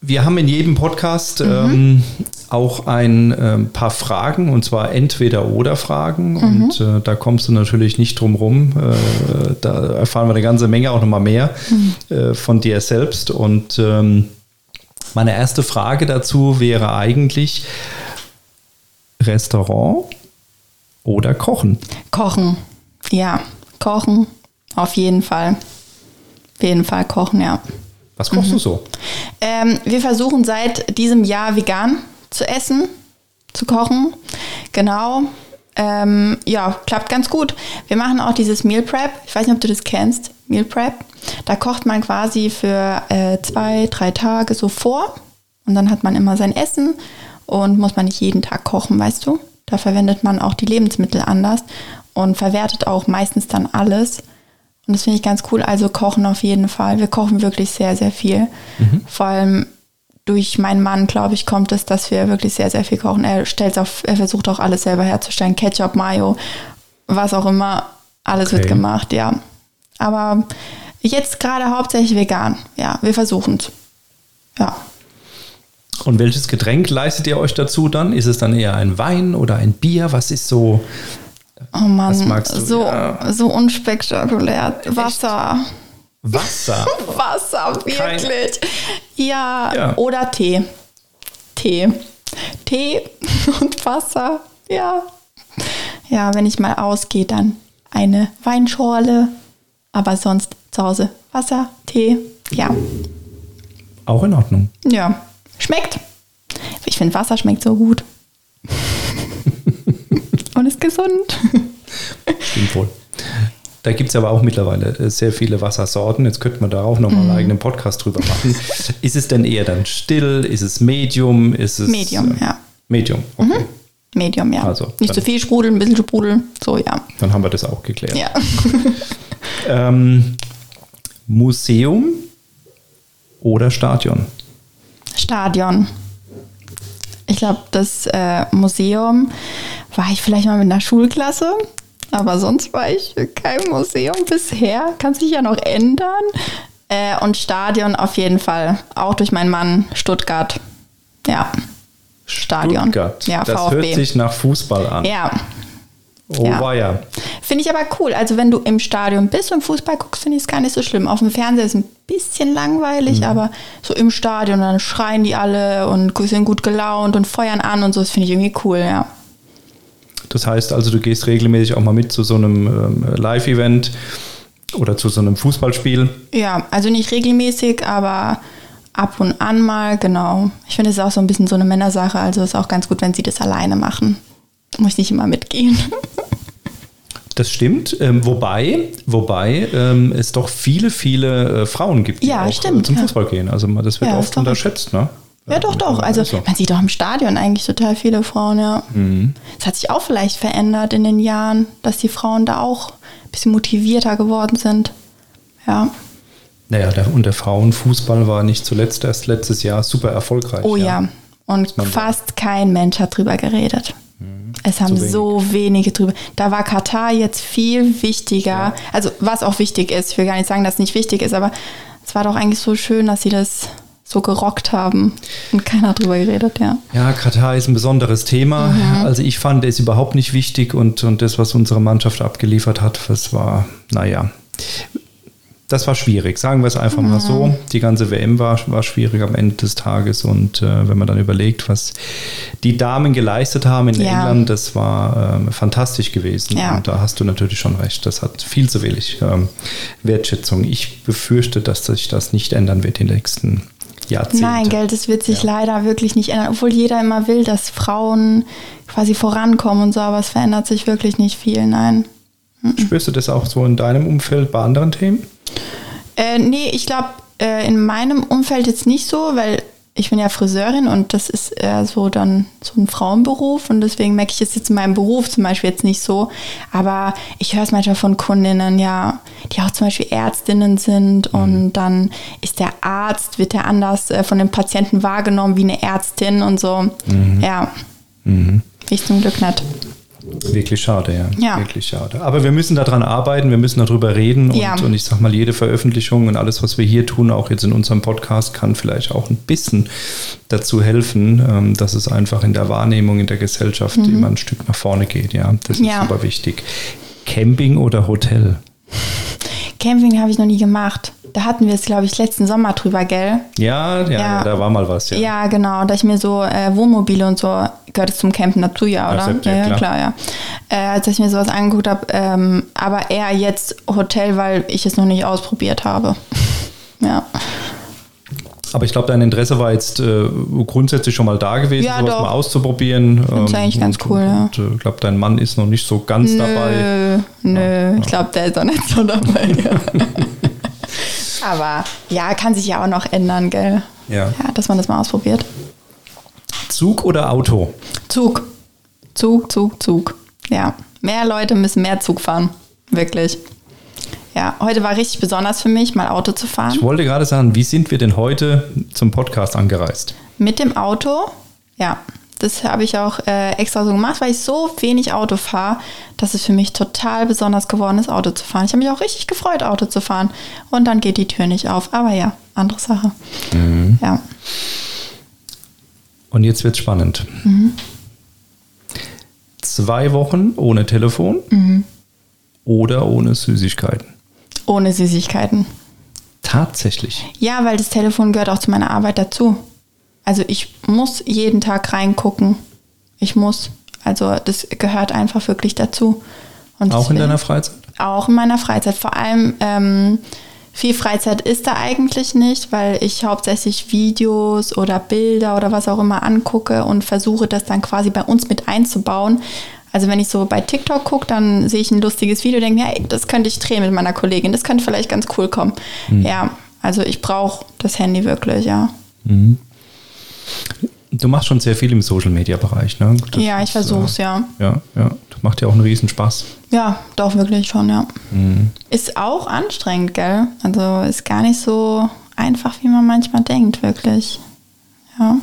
Wir haben in jedem Podcast Mhm. ähm, auch ein ähm, paar Fragen, und zwar Entweder-Oder-Fragen. Mhm. Und äh, da kommst du natürlich nicht drum rum. Äh, da erfahren wir eine ganze Menge, auch nochmal mehr Mhm. äh, von dir selbst. Und ähm, meine erste Frage dazu wäre eigentlich Restaurant oder Kochen? Kochen. Ja, kochen. Auf jeden Fall. Auf jeden Fall kochen, ja. Was kochst Mhm. du so? Ähm, wir versuchen seit diesem Jahr vegan zu essen, zu kochen. Genau. Ähm, ja, klappt ganz gut. Wir machen auch dieses Meal Prep. Ich weiß nicht, ob du das kennst. Meal Prep. Da kocht man quasi für äh, zwei, drei Tage so vor. Und dann hat man immer sein Essen und muss man nicht jeden Tag kochen, weißt du? Da verwendet man auch die Lebensmittel anders und verwertet auch meistens dann alles. Und das finde ich ganz cool. Also kochen auf jeden Fall. Wir kochen wirklich sehr, sehr viel. Vor allem durch meinen Mann, glaube ich, kommt es, dass wir wirklich sehr, sehr viel kochen. Er stellt auf, er versucht auch alles selber herzustellen. Ketchup, Mayo, was auch immer. Alles wird Okay. gemacht, ja. Aber jetzt gerade hauptsächlich vegan. Ja, wir versuchen es. Ja. Und welches Getränk leistet ihr euch dazu dann? Ist es dann eher ein Wein oder ein Bier? Was ist so? Oh Mann, Was magst du? so, Ja. so unspektakulär. Wasser. Wasser. Wasser, Kein- wirklich. Ja, Ja. oder Tee. Tee. Tee und Wasser. Ja. Ja, wenn ich mal ausgehe, dann eine Weinschorle. Aber sonst zu Hause Wasser, Tee. Ja. Auch in Ordnung. Ja. Schmeckt. Ich finde, Wasser schmeckt so gut. und ist gesund. Stimmt wohl. Da gibt es aber auch mittlerweile äh, sehr viele Wassersorten. Jetzt könnte man da auch nochmal Mhm. einen eigenen Podcast drüber machen. ist es denn eher dann still? Ist es Medium? Ist es, Medium, äh, ja. Mhm. Medium, okay. Medium, ja. Also, Nicht zu viel sprudeln, ein bisschen sprudeln. So, ja. Dann haben wir das auch geklärt. Ja. Ähm, Museum oder Stadion? Stadion. Ich glaube, das äh, Museum war ich vielleicht mal mit einer Schulklasse, aber sonst war ich kein Museum bisher. Kann sich ja noch ändern. Äh, und Stadion auf jeden Fall. Auch durch meinen Mann Stuttgart. Ja. Stadion. Stuttgart. Ja, das VfB. hört sich nach Fußball an. ja. Oh ja. weia. Finde ich aber cool. Also wenn du im Stadion bist und Fußball guckst, finde ich es gar nicht so schlimm. Auf dem Fernseher ist es ein bisschen langweilig, aber so im Stadion, dann schreien die alle und sind gut gelaunt und feuern an und so, das finde ich irgendwie cool, ja. Das heißt also, du gehst regelmäßig auch mal mit zu so einem ähm, Live-Event oder zu so einem Fußballspiel. Ja, also nicht regelmäßig, aber ab und an mal, genau. Ich finde, es ist auch so ein bisschen so eine Männersache, also ist auch ganz gut, wenn sie das alleine machen. Muss ich nicht immer mitgehen. Das stimmt, ähm, wobei, wobei ähm, es doch viele, viele äh, Frauen gibt, die Ja, auch stimmt, äh, zum ja. Fußball gehen. Also das wird Ja, oft unterschätzt, ne? Ja, doch, doch. Also so. man sieht doch im Stadion eigentlich total viele Frauen, ja. Es hat sich auch vielleicht verändert in den Jahren, dass die Frauen da auch ein bisschen motivierter geworden sind. Ja. Naja, der, und der Frauenfußball war nicht zuletzt erst letztes Jahr super erfolgreich. Oh ja. Und man Mhm. fast kein Mensch hat drüber geredet. Es haben wenig. so wenige drüber. Da war Katar jetzt viel wichtiger. Also was auch wichtig ist. Ich will gar nicht sagen, dass es nicht wichtig ist, aber es war doch eigentlich so schön, dass sie das so gerockt haben und keiner drüber geredet, ja. Ja, Katar ist ein besonderes Thema. Mhm. Also ich fand es überhaupt nicht wichtig und, und das, was unsere Mannschaft abgeliefert hat, das war, naja. Das war schwierig, sagen wir es einfach mal so. Die ganze WM war, war schwierig am Ende des Tages und äh, wenn man dann überlegt, was die Damen geleistet haben in Ja. England, das war ähm, fantastisch gewesen. Ja. Und da hast du natürlich schon recht, das hat viel zu wenig ähm, Wertschätzung. Ich befürchte, dass sich das nicht ändern wird in den nächsten Jahrzehnten. Nein, Geld, das wird sich Ja. leider wirklich nicht ändern, obwohl jeder immer will, dass Frauen quasi vorankommen und so, aber es verändert sich wirklich nicht viel, nein. Spürst du das auch so in deinem Umfeld bei anderen Themen? Äh, nee, ich glaube, äh, in meinem Umfeld jetzt nicht so, weil ich bin ja Friseurin und das ist eher so dann so ein Frauenberuf und deswegen merke ich es jetzt in meinem Beruf zum Beispiel jetzt nicht so. Aber ich höre es manchmal von Kundinnen, ja, die auch zum Beispiel Ärztinnen sind und dann ist der Arzt, wird der anders äh, von den Patienten wahrgenommen wie eine Ärztin und so. Ja. Ich zum Glück nicht. Wirklich schade, ja. Ja. Wirklich schade. Aber wir müssen daran arbeiten, wir müssen darüber reden. Und, Ja. und ich sag mal, jede Veröffentlichung und alles, was wir hier tun, auch jetzt in unserem Podcast, kann vielleicht auch ein bisschen dazu helfen, ähm, dass es einfach in der Wahrnehmung in der Gesellschaft immer ein Stück nach vorne geht. Ja, das ist Mhm. Ja. aber wichtig. Camping oder Hotel? Camping habe ich noch nie gemacht. Da hatten wir es, glaube ich, letzten Sommer drüber, gell? Ja, ja, ja, da war mal was. Ja. Ja, genau. Da ich mir so äh, Wohnmobile und so gehört es zum Campen dazu, ja, oder? ja, ja, klar. klar, ja. Äh, als ich mir sowas angeguckt habe, ähm, aber eher jetzt Hotel, weil ich es noch nicht ausprobiert habe. ja. Aber ich glaube, dein Interesse war jetzt äh, grundsätzlich schon mal da gewesen, Ja, sowas doch. mal auszuprobieren. Find's eigentlich ganz und, cool, ja. Und, äh, ich glaube, dein Mann ist noch nicht so ganz dabei. Nö, nö, ich glaube, der ist auch nicht so dabei. ja. aber ja, kann sich ja auch noch ändern, gell? Ja. Ja, dass man das mal ausprobiert. Zug oder Auto? Zug. Zug, Zug, Zug. Ja. Mehr Leute müssen mehr Zug fahren. Wirklich. Ja, heute war richtig besonders für mich, mal Auto zu fahren. Ich wollte gerade sagen, wie sind wir denn heute zum Podcast angereist? Mit dem Auto, ja, das habe ich auch äh, extra so gemacht, weil ich so wenig Auto fahre, dass es für mich total besonders geworden ist, Auto zu fahren. Ich habe mich auch richtig gefreut, Auto zu fahren. Und dann geht die Tür nicht auf. Aber ja, andere Sache. Ja. Und jetzt wird spannend. Zwei Wochen ohne Telefon oder ohne Süßigkeiten? Ohne Süßigkeiten. Tatsächlich. Ja, weil das Telefon gehört auch zu meiner Arbeit dazu. Also ich muss jeden Tag reingucken. Ich muss. Also das gehört einfach wirklich dazu. Und Auch in deiner Freizeit? Auch in meiner Freizeit. Vor allem ähm, viel Freizeit ist da eigentlich nicht, weil ich hauptsächlich Videos oder Bilder oder was auch immer angucke und versuche das dann quasi bei uns mit einzubauen. Also wenn ich so bei TikTok gucke, dann sehe ich ein lustiges Video, denke mir, hey, das könnte ich drehen mit meiner Kollegin, das könnte vielleicht ganz cool kommen. Ja, also ich brauche das Handy wirklich, ja. Du machst schon sehr viel im Social-Media-Bereich, ne? Das ja, ich versuche es, ja. Äh, ja, ja. Das macht ja auch einen riesen Spaß. Ja, doch, wirklich schon, ja. Ist auch anstrengend, gell? Also ist gar nicht so einfach, wie man manchmal denkt, wirklich. Ja.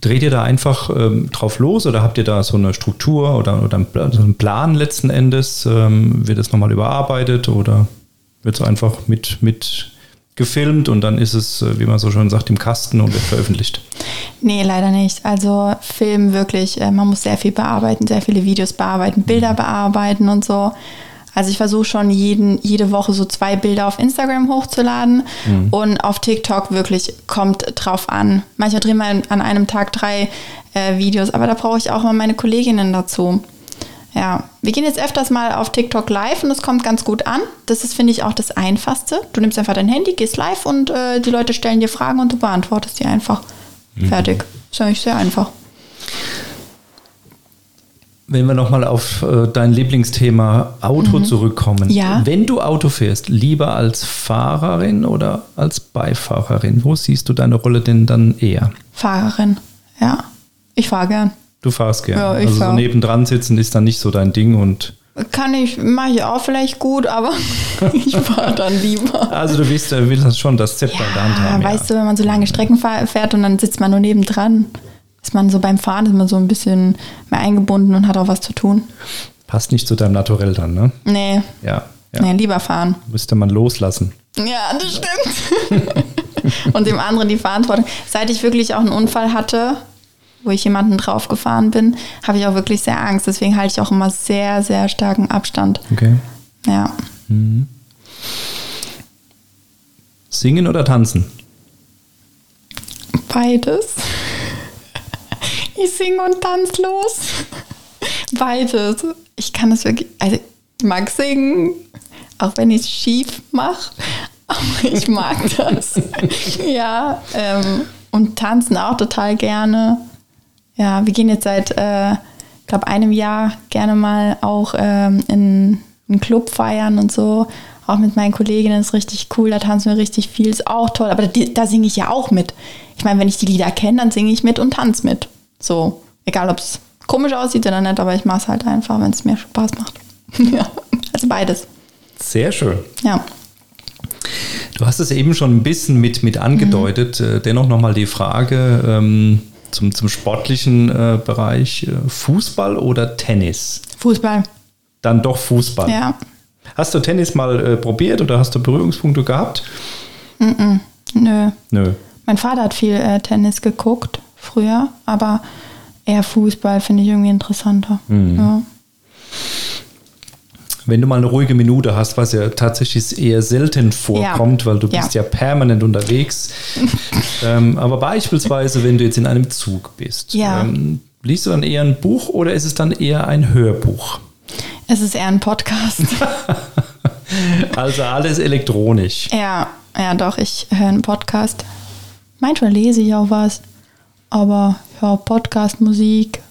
Dreht ihr da einfach ähm, drauf los oder habt ihr da so eine Struktur oder, oder einen Plan letzten Endes? Ähm, wird das nochmal überarbeitet oder wird es einfach mit, mit gefilmt und dann ist es, äh, wie man so schön sagt, im Kasten und wird veröffentlicht? Nee, leider nicht. Also Film wirklich, äh, man muss sehr viel bearbeiten, sehr viele Videos bearbeiten, Bilder bearbeiten und so. Also ich versuche schon jeden, jede Woche so zwei Bilder auf Instagram hochzuladen und auf TikTok wirklich kommt drauf an. Manchmal drehen wir an einem Tag drei äh, Videos, aber da brauche ich auch mal meine Kolleginnen dazu. Ja, wir gehen jetzt öfters mal auf TikTok live und es kommt ganz gut an. Das ist, finde ich, auch das Einfachste. Du nimmst einfach dein Handy, gehst live und äh, die Leute stellen dir Fragen und du beantwortest die einfach. Fertig. Ist eigentlich sehr einfach. Wenn wir nochmal auf äh, dein Lieblingsthema Auto zurückkommen. Ja. Wenn du Auto fährst, lieber als Fahrerin oder als Beifahrerin, wo siehst du deine Rolle denn dann eher? Fahrerin. Ja. Ich fahre gern. Du fahrst gerne. Ja, ich also so fahr. nebendran sitzen ist dann nicht so dein Ding und Kann ich, mache ich auch vielleicht gut, aber ich fahre dann lieber. also du willst, du willst schon das Zepter in der Hand haben. weißt du, wenn man so lange Strecken fährt und dann sitzt man nur nebendran, ist man so beim Fahren, ist man so ein bisschen mehr eingebunden und hat auch was zu tun. Passt nicht zu deinem Naturell dann, ne? Nee, Ja. ja. nee, lieber fahren. Müsste man loslassen. Ja, das stimmt. und dem anderen die Verantwortung. Seit ich wirklich auch einen Unfall hatte, wo ich jemanden draufgefahren bin, habe ich auch wirklich sehr Angst. Deswegen halte ich auch immer sehr, sehr starken Abstand. Okay. Ja. Singen oder tanzen? Beides. Ich singe und tanze los. Beides. Ich kann das wirklich. Also, ich mag singen, auch wenn ich es schief mache. Aber ich mag das. ja, ähm, und tanzen auch total gerne. Ja, wir gehen jetzt seit, äh, ich glaube, einem Jahr gerne mal auch ähm, in einen Club feiern und so. Auch mit meinen Kolleginnen ist richtig cool, da tanzen wir richtig viel, ist auch toll. Aber da, da singe ich ja auch mit. Ich meine, wenn ich die Lieder kenne, dann singe ich mit und tanze mit. So, egal ob es komisch aussieht oder nicht, aber ich mache es halt einfach, wenn es mir Spaß macht. ja, also beides. Sehr schön. Ja. Du hast es eben schon ein bisschen mit, mit angedeutet. Mhm. Dennoch nochmal die Frage ähm, zum, zum sportlichen äh, Bereich. Äh, Fußball oder Tennis? Fußball. Dann doch Fußball. Ja. Hast du Tennis mal äh, probiert oder hast du Berührungspunkte gehabt? Mm -mm. Nö. Nö. Mein Vater hat viel äh, Tennis geguckt früher, aber eher Fußball finde ich irgendwie interessanter. Mhm. Ja. Wenn du mal eine ruhige Minute hast, was ja tatsächlich eher selten vorkommt, ja. weil du bist ja, ja permanent unterwegs. ähm, aber beispielsweise, wenn du jetzt in einem Zug bist, ähm, liest du dann eher ein Buch oder ist es dann eher ein Hörbuch? Es ist eher ein Podcast. also alles elektronisch. Ja, ja, doch, ich höre einen Podcast. Manchmal lese ich auch was, aber ja, Podcast, Musik,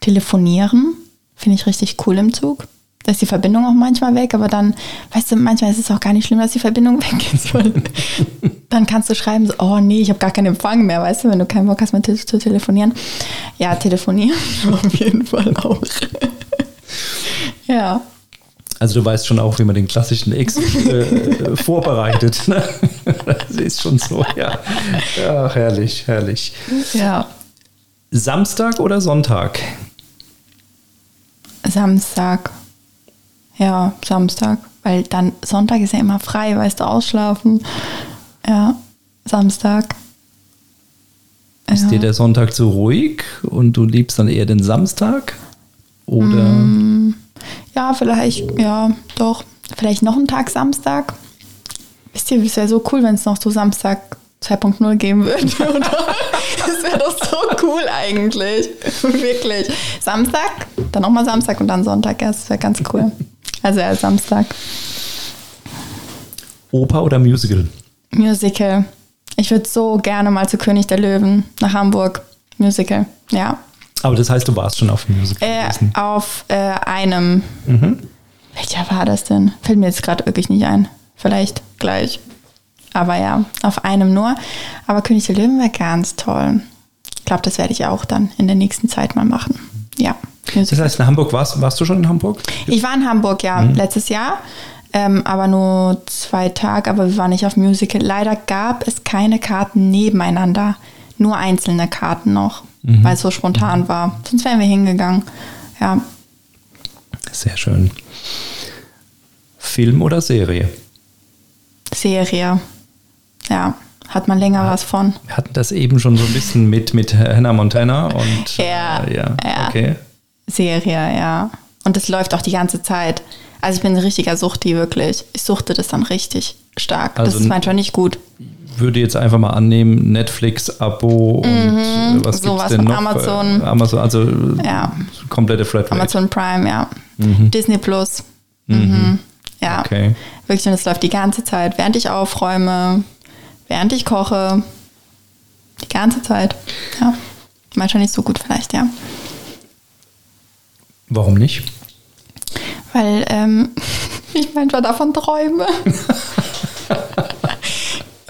telefonieren finde ich richtig cool im Zug. Da ist die Verbindung auch manchmal weg, aber dann, weißt du, manchmal ist es auch gar nicht schlimm, dass die Verbindung weg ist. Weil dann kannst du schreiben, so, oh nee, ich habe gar keinen Empfang mehr, weißt du, wenn du keinen Bock hast, mit te zu telefonieren. Ja, telefonieren auf jeden Fall auch. ja. Also du weißt schon auch, wie man den klassischen Ex äh, vorbereitet. Ne? Das ist schon so, ja. Ja, herrlich, herrlich. Ja. Samstag oder Sonntag? Samstag. Ja, Samstag. Weil dann Sonntag ist ja immer frei, weißt du, ausschlafen. Ja, Samstag. Ist ja. dir der Sonntag zu ruhig und du liebst dann eher den Samstag? Oder? Mm, ja, vielleicht, ja, doch. Vielleicht noch einen Tag Samstag. Wisst ihr, es wäre so cool, wenn es noch so Samstag 2.0 geben würde. das wäre doch so cool eigentlich. Wirklich. Samstag, dann nochmal Samstag und dann Sonntag. Ja, das wäre ganz cool. Also ja, Samstag. Oper oder Musical? Musical. Ich würde so gerne mal zu König der Löwen nach Hamburg. Musical, ja. Aber das heißt, du warst schon auf dem Musical? Äh, auf äh, einem. Mhm. Welcher war das denn? Fällt mir jetzt gerade wirklich nicht ein. Vielleicht gleich. Aber ja, auf einem nur. Aber König der Löwen wäre ganz toll. Ich glaube, das werde ich auch dann in der nächsten Zeit mal machen. Ja. Das heißt, in Hamburg warst, warst du schon in Hamburg? Ich war in Hamburg, ja, mhm. letztes Jahr. Ähm, aber nur zwei Tage, aber wir waren nicht auf Musical. Leider gab es keine Karten nebeneinander, nur einzelne Karten noch, mhm. weil es so spontan war. Sonst wären wir hingegangen. Ja. Sehr schön. Film oder Serie? Serie. Ja, hat man länger ja, was von. Wir hatten das eben schon so ein bisschen mit, mit Hannah Montana und ja, äh, ja, ja. okay. Serie, ja. Und das läuft auch die ganze Zeit. Also ich bin ein richtiger Suchti, wirklich. Ich suchte das dann richtig stark. Also das ist manchmal nicht gut. Würde jetzt einfach mal annehmen, Netflix-Abo und mhm, was gibt es denn noch? Amazon. Amazon, also ja. komplette Flatrate. Amazon Prime, ja. Mhm. Disney Plus. Mhm. mhm. Ja. Okay. Wirklich, und es läuft die ganze Zeit, während ich aufräume, während ich koche. Die ganze Zeit. Ja. Manchmal nicht so gut vielleicht, ja. Warum nicht? Weil ähm, ich manchmal davon träume.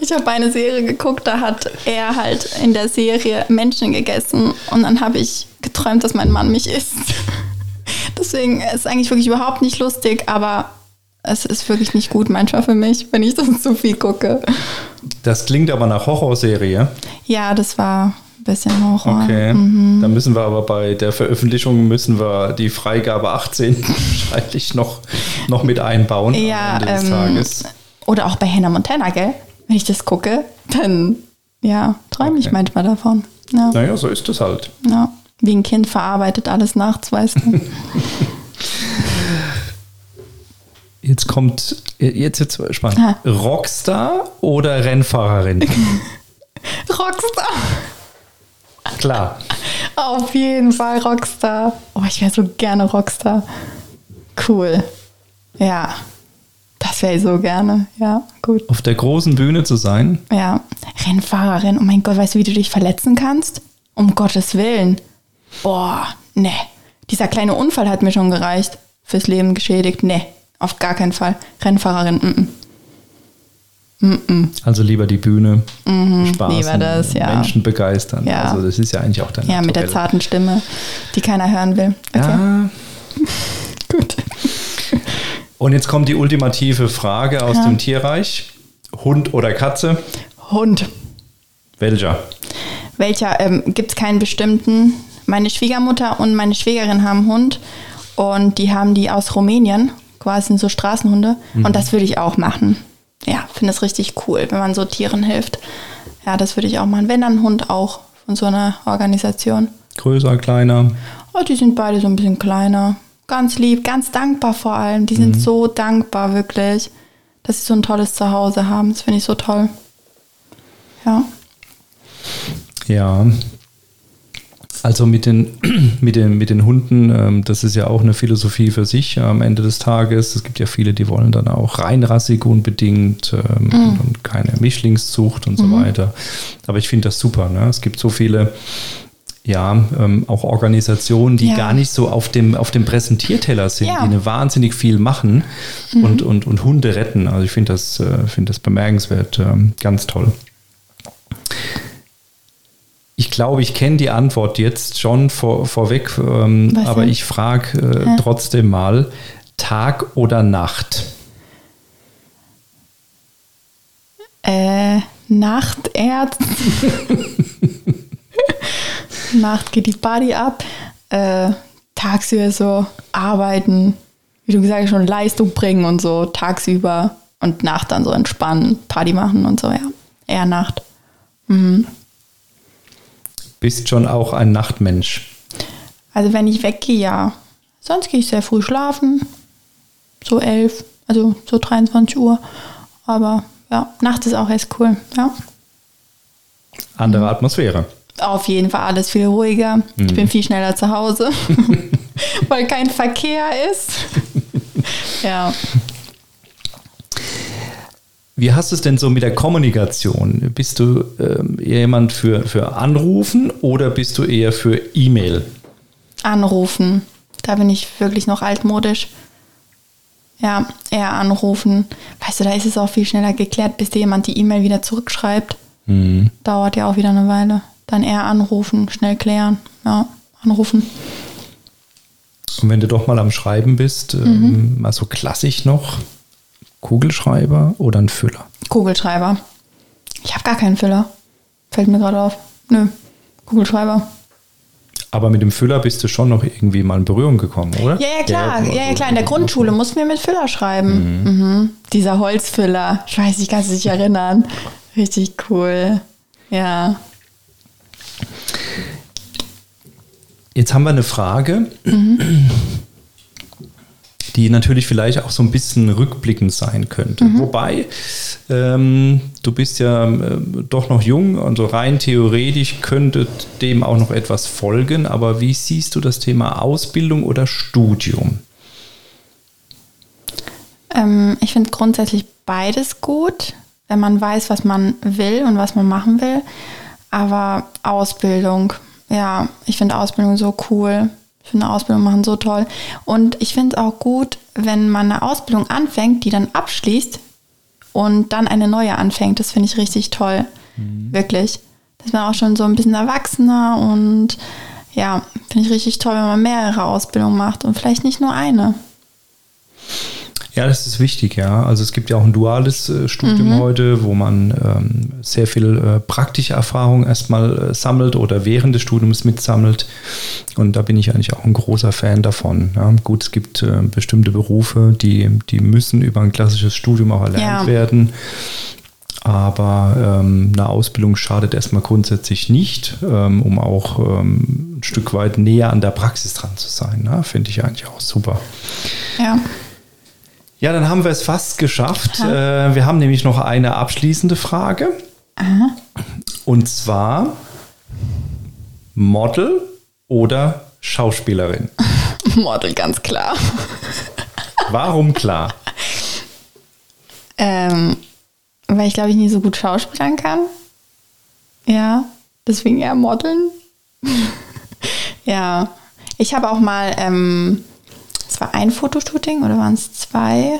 ich habe eine Serie geguckt, da hat er halt in der Serie Menschen gegessen und dann habe ich geträumt, dass mein Mann mich isst. Deswegen ist es eigentlich wirklich überhaupt nicht lustig, aber es ist wirklich nicht gut manchmal für mich, wenn ich das zu viel gucke. Das klingt aber nach Horrorserie. Ja, das war bisschen Horror. Okay, mhm. dann müssen wir aber bei der Veröffentlichung müssen wir die Freigabe 18 wahrscheinlich noch, noch mit einbauen ja, am Ende des ähm, Tages. Oder auch bei Hannah Montana, gell? Wenn ich das gucke, dann ja, träume okay. ich manchmal davon. Ja. Naja, so ist es halt. Ja. Wie ein Kind verarbeitet alles nachts, weißt du. Jetzt kommt, jetzt jetzt spannend. Ah. Rockstar oder Rennfahrerin? Rockstar. Klar. Auf jeden Fall Rockstar. Oh, ich wäre so gerne Rockstar. Cool. Ja. Das wäre ich so gerne. Ja, gut. Auf der großen Bühne zu sein, Ja. Rennfahrerin. Oh mein Gott, weißt du, wie du dich verletzen kannst? Um Gottes Willen. Boah, ne. Dieser kleine Unfall hat mir schon gereicht. Fürs Leben geschädigt. Ne, auf gar keinen Fall. Rennfahrerin. Mm -mm. also lieber die Bühne, Spaß, Mhm, lieber das, ja. Menschen begeistern. Ja. Also das ist ja eigentlich auch dein Ja, mit der zarten Stimme, die keiner hören will. Okay, Ja, gut. und jetzt kommt die ultimative Frage aus Ja. dem Tierreich. Hund oder Katze? Hund. Welcher? Welcher? Ähm, Gibt es keinen bestimmten. Meine Schwiegermutter und meine Schwägerin haben Hund und die haben die aus Rumänien, quasi sind so Straßenhunde. Und das würde ich auch machen. Ja, finde es richtig cool, wenn man so Tieren hilft. Ja, das würde ich auch machen. Wenn dann ein Hund auch von so einer Organisation. Größer, kleiner? Oh, die sind beide so ein bisschen kleiner. Ganz lieb, ganz dankbar vor allem. Die sind so dankbar, wirklich, dass sie so ein tolles Zuhause haben. Das finde ich so toll. Ja. Ja. Also mit den, mit den, mit den Hunden, ähm, das ist ja auch eine Philosophie für sich am Ende des Tages. Es gibt ja viele, die wollen dann auch reinrassig unbedingt ähm, und, und keine Mischlingszucht und so weiter. Aber ich finde das super. Ne? Es gibt so viele ja, ähm, auch Organisationen, die Ja. gar nicht so auf dem, auf dem Präsentierteller sind, Ja. die eine wahnsinnig viel machen und, und, und Hunde retten. Also ich finde das, äh, finde das bemerkenswert, ähm, ganz toll. Ich glaube, ich kenne die Antwort jetzt schon vor, vorweg, ähm, aber denn? ich frage äh, Hä? trotzdem mal, Tag oder Nacht? Äh, Nachtärzte. Nacht geht die Party ab. Äh, tagsüber so arbeiten, wie du gesagt hast, schon Leistung bringen und so tagsüber und Nacht dann so entspannen, Party machen und so, ja. Eher Nacht. Bist schon auch ein Nachtmensch. Also wenn ich weggehe, ja. Sonst gehe ich sehr früh schlafen. So elf, also so 23 Uhr. Aber ja, Nacht ist auch echt cool, ja. Andere Atmosphäre. Auf jeden Fall alles viel ruhiger. Ich bin viel schneller zu Hause, weil kein Verkehr ist. ja. Wie hast du es denn so mit der Kommunikation? Bist du ähm, eher jemand für, für Anrufen oder bist du eher für E-Mail? Anrufen. Da bin ich wirklich noch altmodisch. Ja, eher anrufen. Weißt du, da ist es auch viel schneller geklärt, bis dir jemand die E-Mail wieder zurückschreibt. Dauert ja auch wieder eine Weile. Dann eher anrufen, schnell klären. Ja, anrufen. Und wenn du doch mal am Schreiben bist, Mhm. ähm, mal so klassisch noch, Kugelschreiber oder ein Füller? Kugelschreiber. Ich habe gar keinen Füller. Fällt mir gerade auf. Nö, Kugelschreiber. Aber mit dem Füller bist du schon noch irgendwie mal in Berührung gekommen, oder? Ja, ja, klar. Der- Ja, ja, klar. In der Grundschule mussten wir mit Füller schreiben. Mhm. Dieser Holzfüller. Ich weiß, ich kann es nicht erinnern. Richtig cool. Ja. Jetzt haben wir eine Frage, die natürlich vielleicht auch so ein bisschen rückblickend sein könnte. Wobei, ähm, du bist ja ähm, doch noch jung, also rein theoretisch könnte dem auch noch etwas folgen, aber wie siehst du das Thema Ausbildung oder Studium? Ähm, ich finde grundsätzlich beides gut, wenn man weiß, was man will und was man machen will. Aber Ausbildung, ja, ich finde Ausbildung so cool. Ich finde Ausbildung machen so toll. Und ich finde es auch gut, wenn man eine Ausbildung anfängt, die dann abschließt und dann eine neue anfängt. Das finde ich richtig toll. Wirklich. Da ist man auch schon so ein bisschen erwachsener und ja, finde ich richtig toll, wenn man mehrere Ausbildungen macht und vielleicht nicht nur eine. Ja, das ist wichtig, ja. Also es gibt ja auch ein duales äh, Studium heute, wo man ähm, sehr viel äh, praktische Erfahrung erstmal äh, sammelt oder während des Studiums mitsammelt. Und da bin ich eigentlich auch ein großer Fan davon. Ja. Gut, es gibt äh, bestimmte Berufe, die, die müssen über ein klassisches Studium auch erlernt Ja. werden. Aber ähm, eine Ausbildung schadet erstmal grundsätzlich nicht, ähm, um auch ähm, ein Stück weit näher an der Praxis dran zu sein. Ne? Finde ich eigentlich auch super. Ja. Ja, dann haben wir es fast geschafft. Äh, wir haben nämlich noch eine abschließende Frage. Und zwar Model oder Schauspielerin? Model, ganz klar. Warum klar? Ähm, weil ich glaube, ich nicht so gut schauspielern kann. Ja, deswegen eher modeln. ja, ich habe auch mal, ähm, war ein Fotoshooting oder waren es zwei?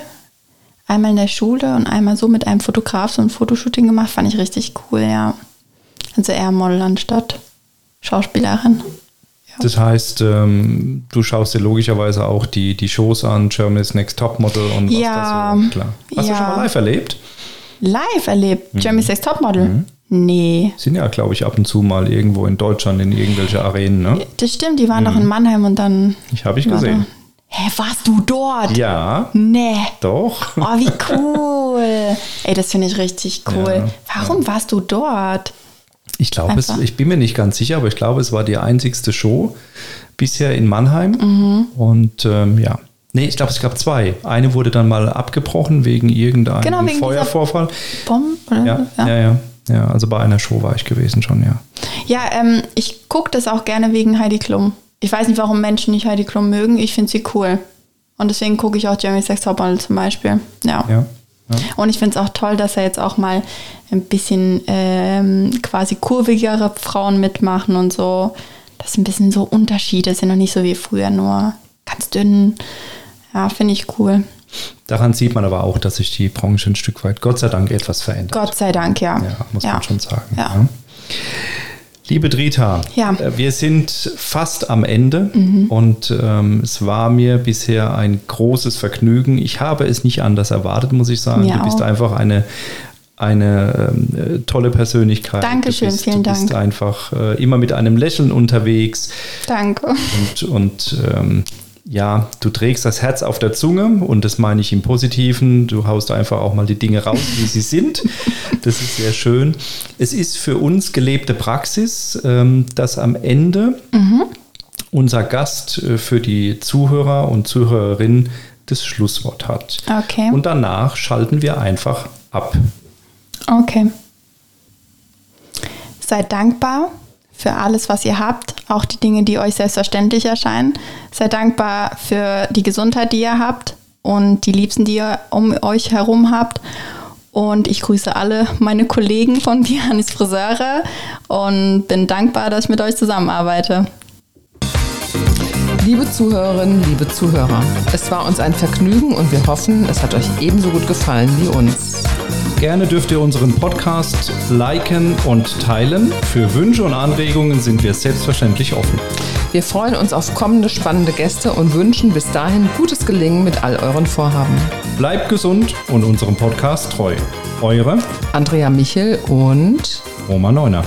Einmal in der Schule und einmal so mit einem Fotograf so ein Fotoshooting gemacht, fand ich richtig cool, ja. Also eher Model anstatt Schauspielerin. Das heißt, ähm, du schaust dir logischerweise auch die, die Shows an, Germany's Next Topmodel und was Ja, da so. Klar. Hast du ja. schon mal live erlebt? Live erlebt, Mhm. Jeremy Sex Topmodel? Nee. Sind ja, glaube ich, ab und zu mal irgendwo in Deutschland in irgendwelche Arenen, ne? Das stimmt, die waren doch in Mannheim und dann. Ich habe ich gesehen. Hä, warst du dort? Ja, Nee. doch. Oh, wie cool. Ey, das finde ich richtig cool. Ja, Warum warst du dort? Ich glaube, es, Einfach. ich bin mir nicht ganz sicher, aber ich glaube, es war die einzigste Show bisher in Mannheim. Mhm. Und ähm, ja. Nee, ich glaube, es gab zwei. Eine wurde dann mal abgebrochen wegen irgendeinem Genau, wegen Feuervorfall. Bomb? Oder? Ja, ja, ja, ja. Also bei einer Show war ich gewesen schon, ja. Ja, ähm, ich gucke das auch gerne wegen Heidi Klum. Ich weiß nicht, warum Menschen nicht Heidi Klum mögen. Ich finde sie cool. Und deswegen gucke ich auch Jeremy Sex Topmodel zum Beispiel. Ja. Ja. ja. Und ich finde es auch toll, dass er jetzt auch mal ein bisschen ähm, quasi kurvigere Frauen mitmachen und so. Dass ein bisschen so Unterschiede sind und nicht so wie früher nur ganz dünn. Ja, finde ich cool. Daran sieht man aber auch, dass sich die Branche ein Stück weit, Gott sei Dank, etwas verändert. Gott sei Dank, ja. Ja, muss man schon sagen. Ja. Liebe Drita, Ja. Mhm. äh, wir sind fast am Ende und ähm, es war mir bisher ein großes Vergnügen. Ich habe es nicht anders erwartet, muss ich sagen. Mir du bist auch. einfach eine, eine ähm, äh, tolle Persönlichkeit. Dankeschön, bist, vielen du bist Dank. einfach äh, immer mit einem Lächeln unterwegs Danke. und, und ähm, ja, du trägst das Herz auf der Zunge und das meine ich im Positiven. Du haust einfach auch mal die Dinge raus, wie sie sind. Das ist sehr schön. Es ist für uns gelebte Praxis, ähm, dass am Ende unser Gast äh, für die Zuhörer und Zuhörerinnen das Schlusswort hat. Okay. Und danach schalten wir einfach ab. Okay. Seid dankbar für alles, was ihr habt, auch die Dinge, die euch selbstverständlich erscheinen. Seid dankbar für die Gesundheit, die ihr habt und die Liebsten, die ihr um euch herum habt. Und ich grüße alle meine Kollegen von Bianis Friseure und bin dankbar, dass ich mit euch zusammenarbeite. Liebe Zuhörerinnen, liebe Zuhörer, es war uns ein Vergnügen und wir hoffen, es hat euch ebenso gut gefallen wie uns. Gerne dürft ihr unseren Podcast liken und teilen. Für Wünsche und Anregungen sind wir selbstverständlich offen. Wir freuen uns auf kommende spannende Gäste und wünschen bis dahin gutes Gelingen mit all euren Vorhaben. Bleibt gesund und unserem Podcast treu. Eure Andrea Michel und Roma Neuner.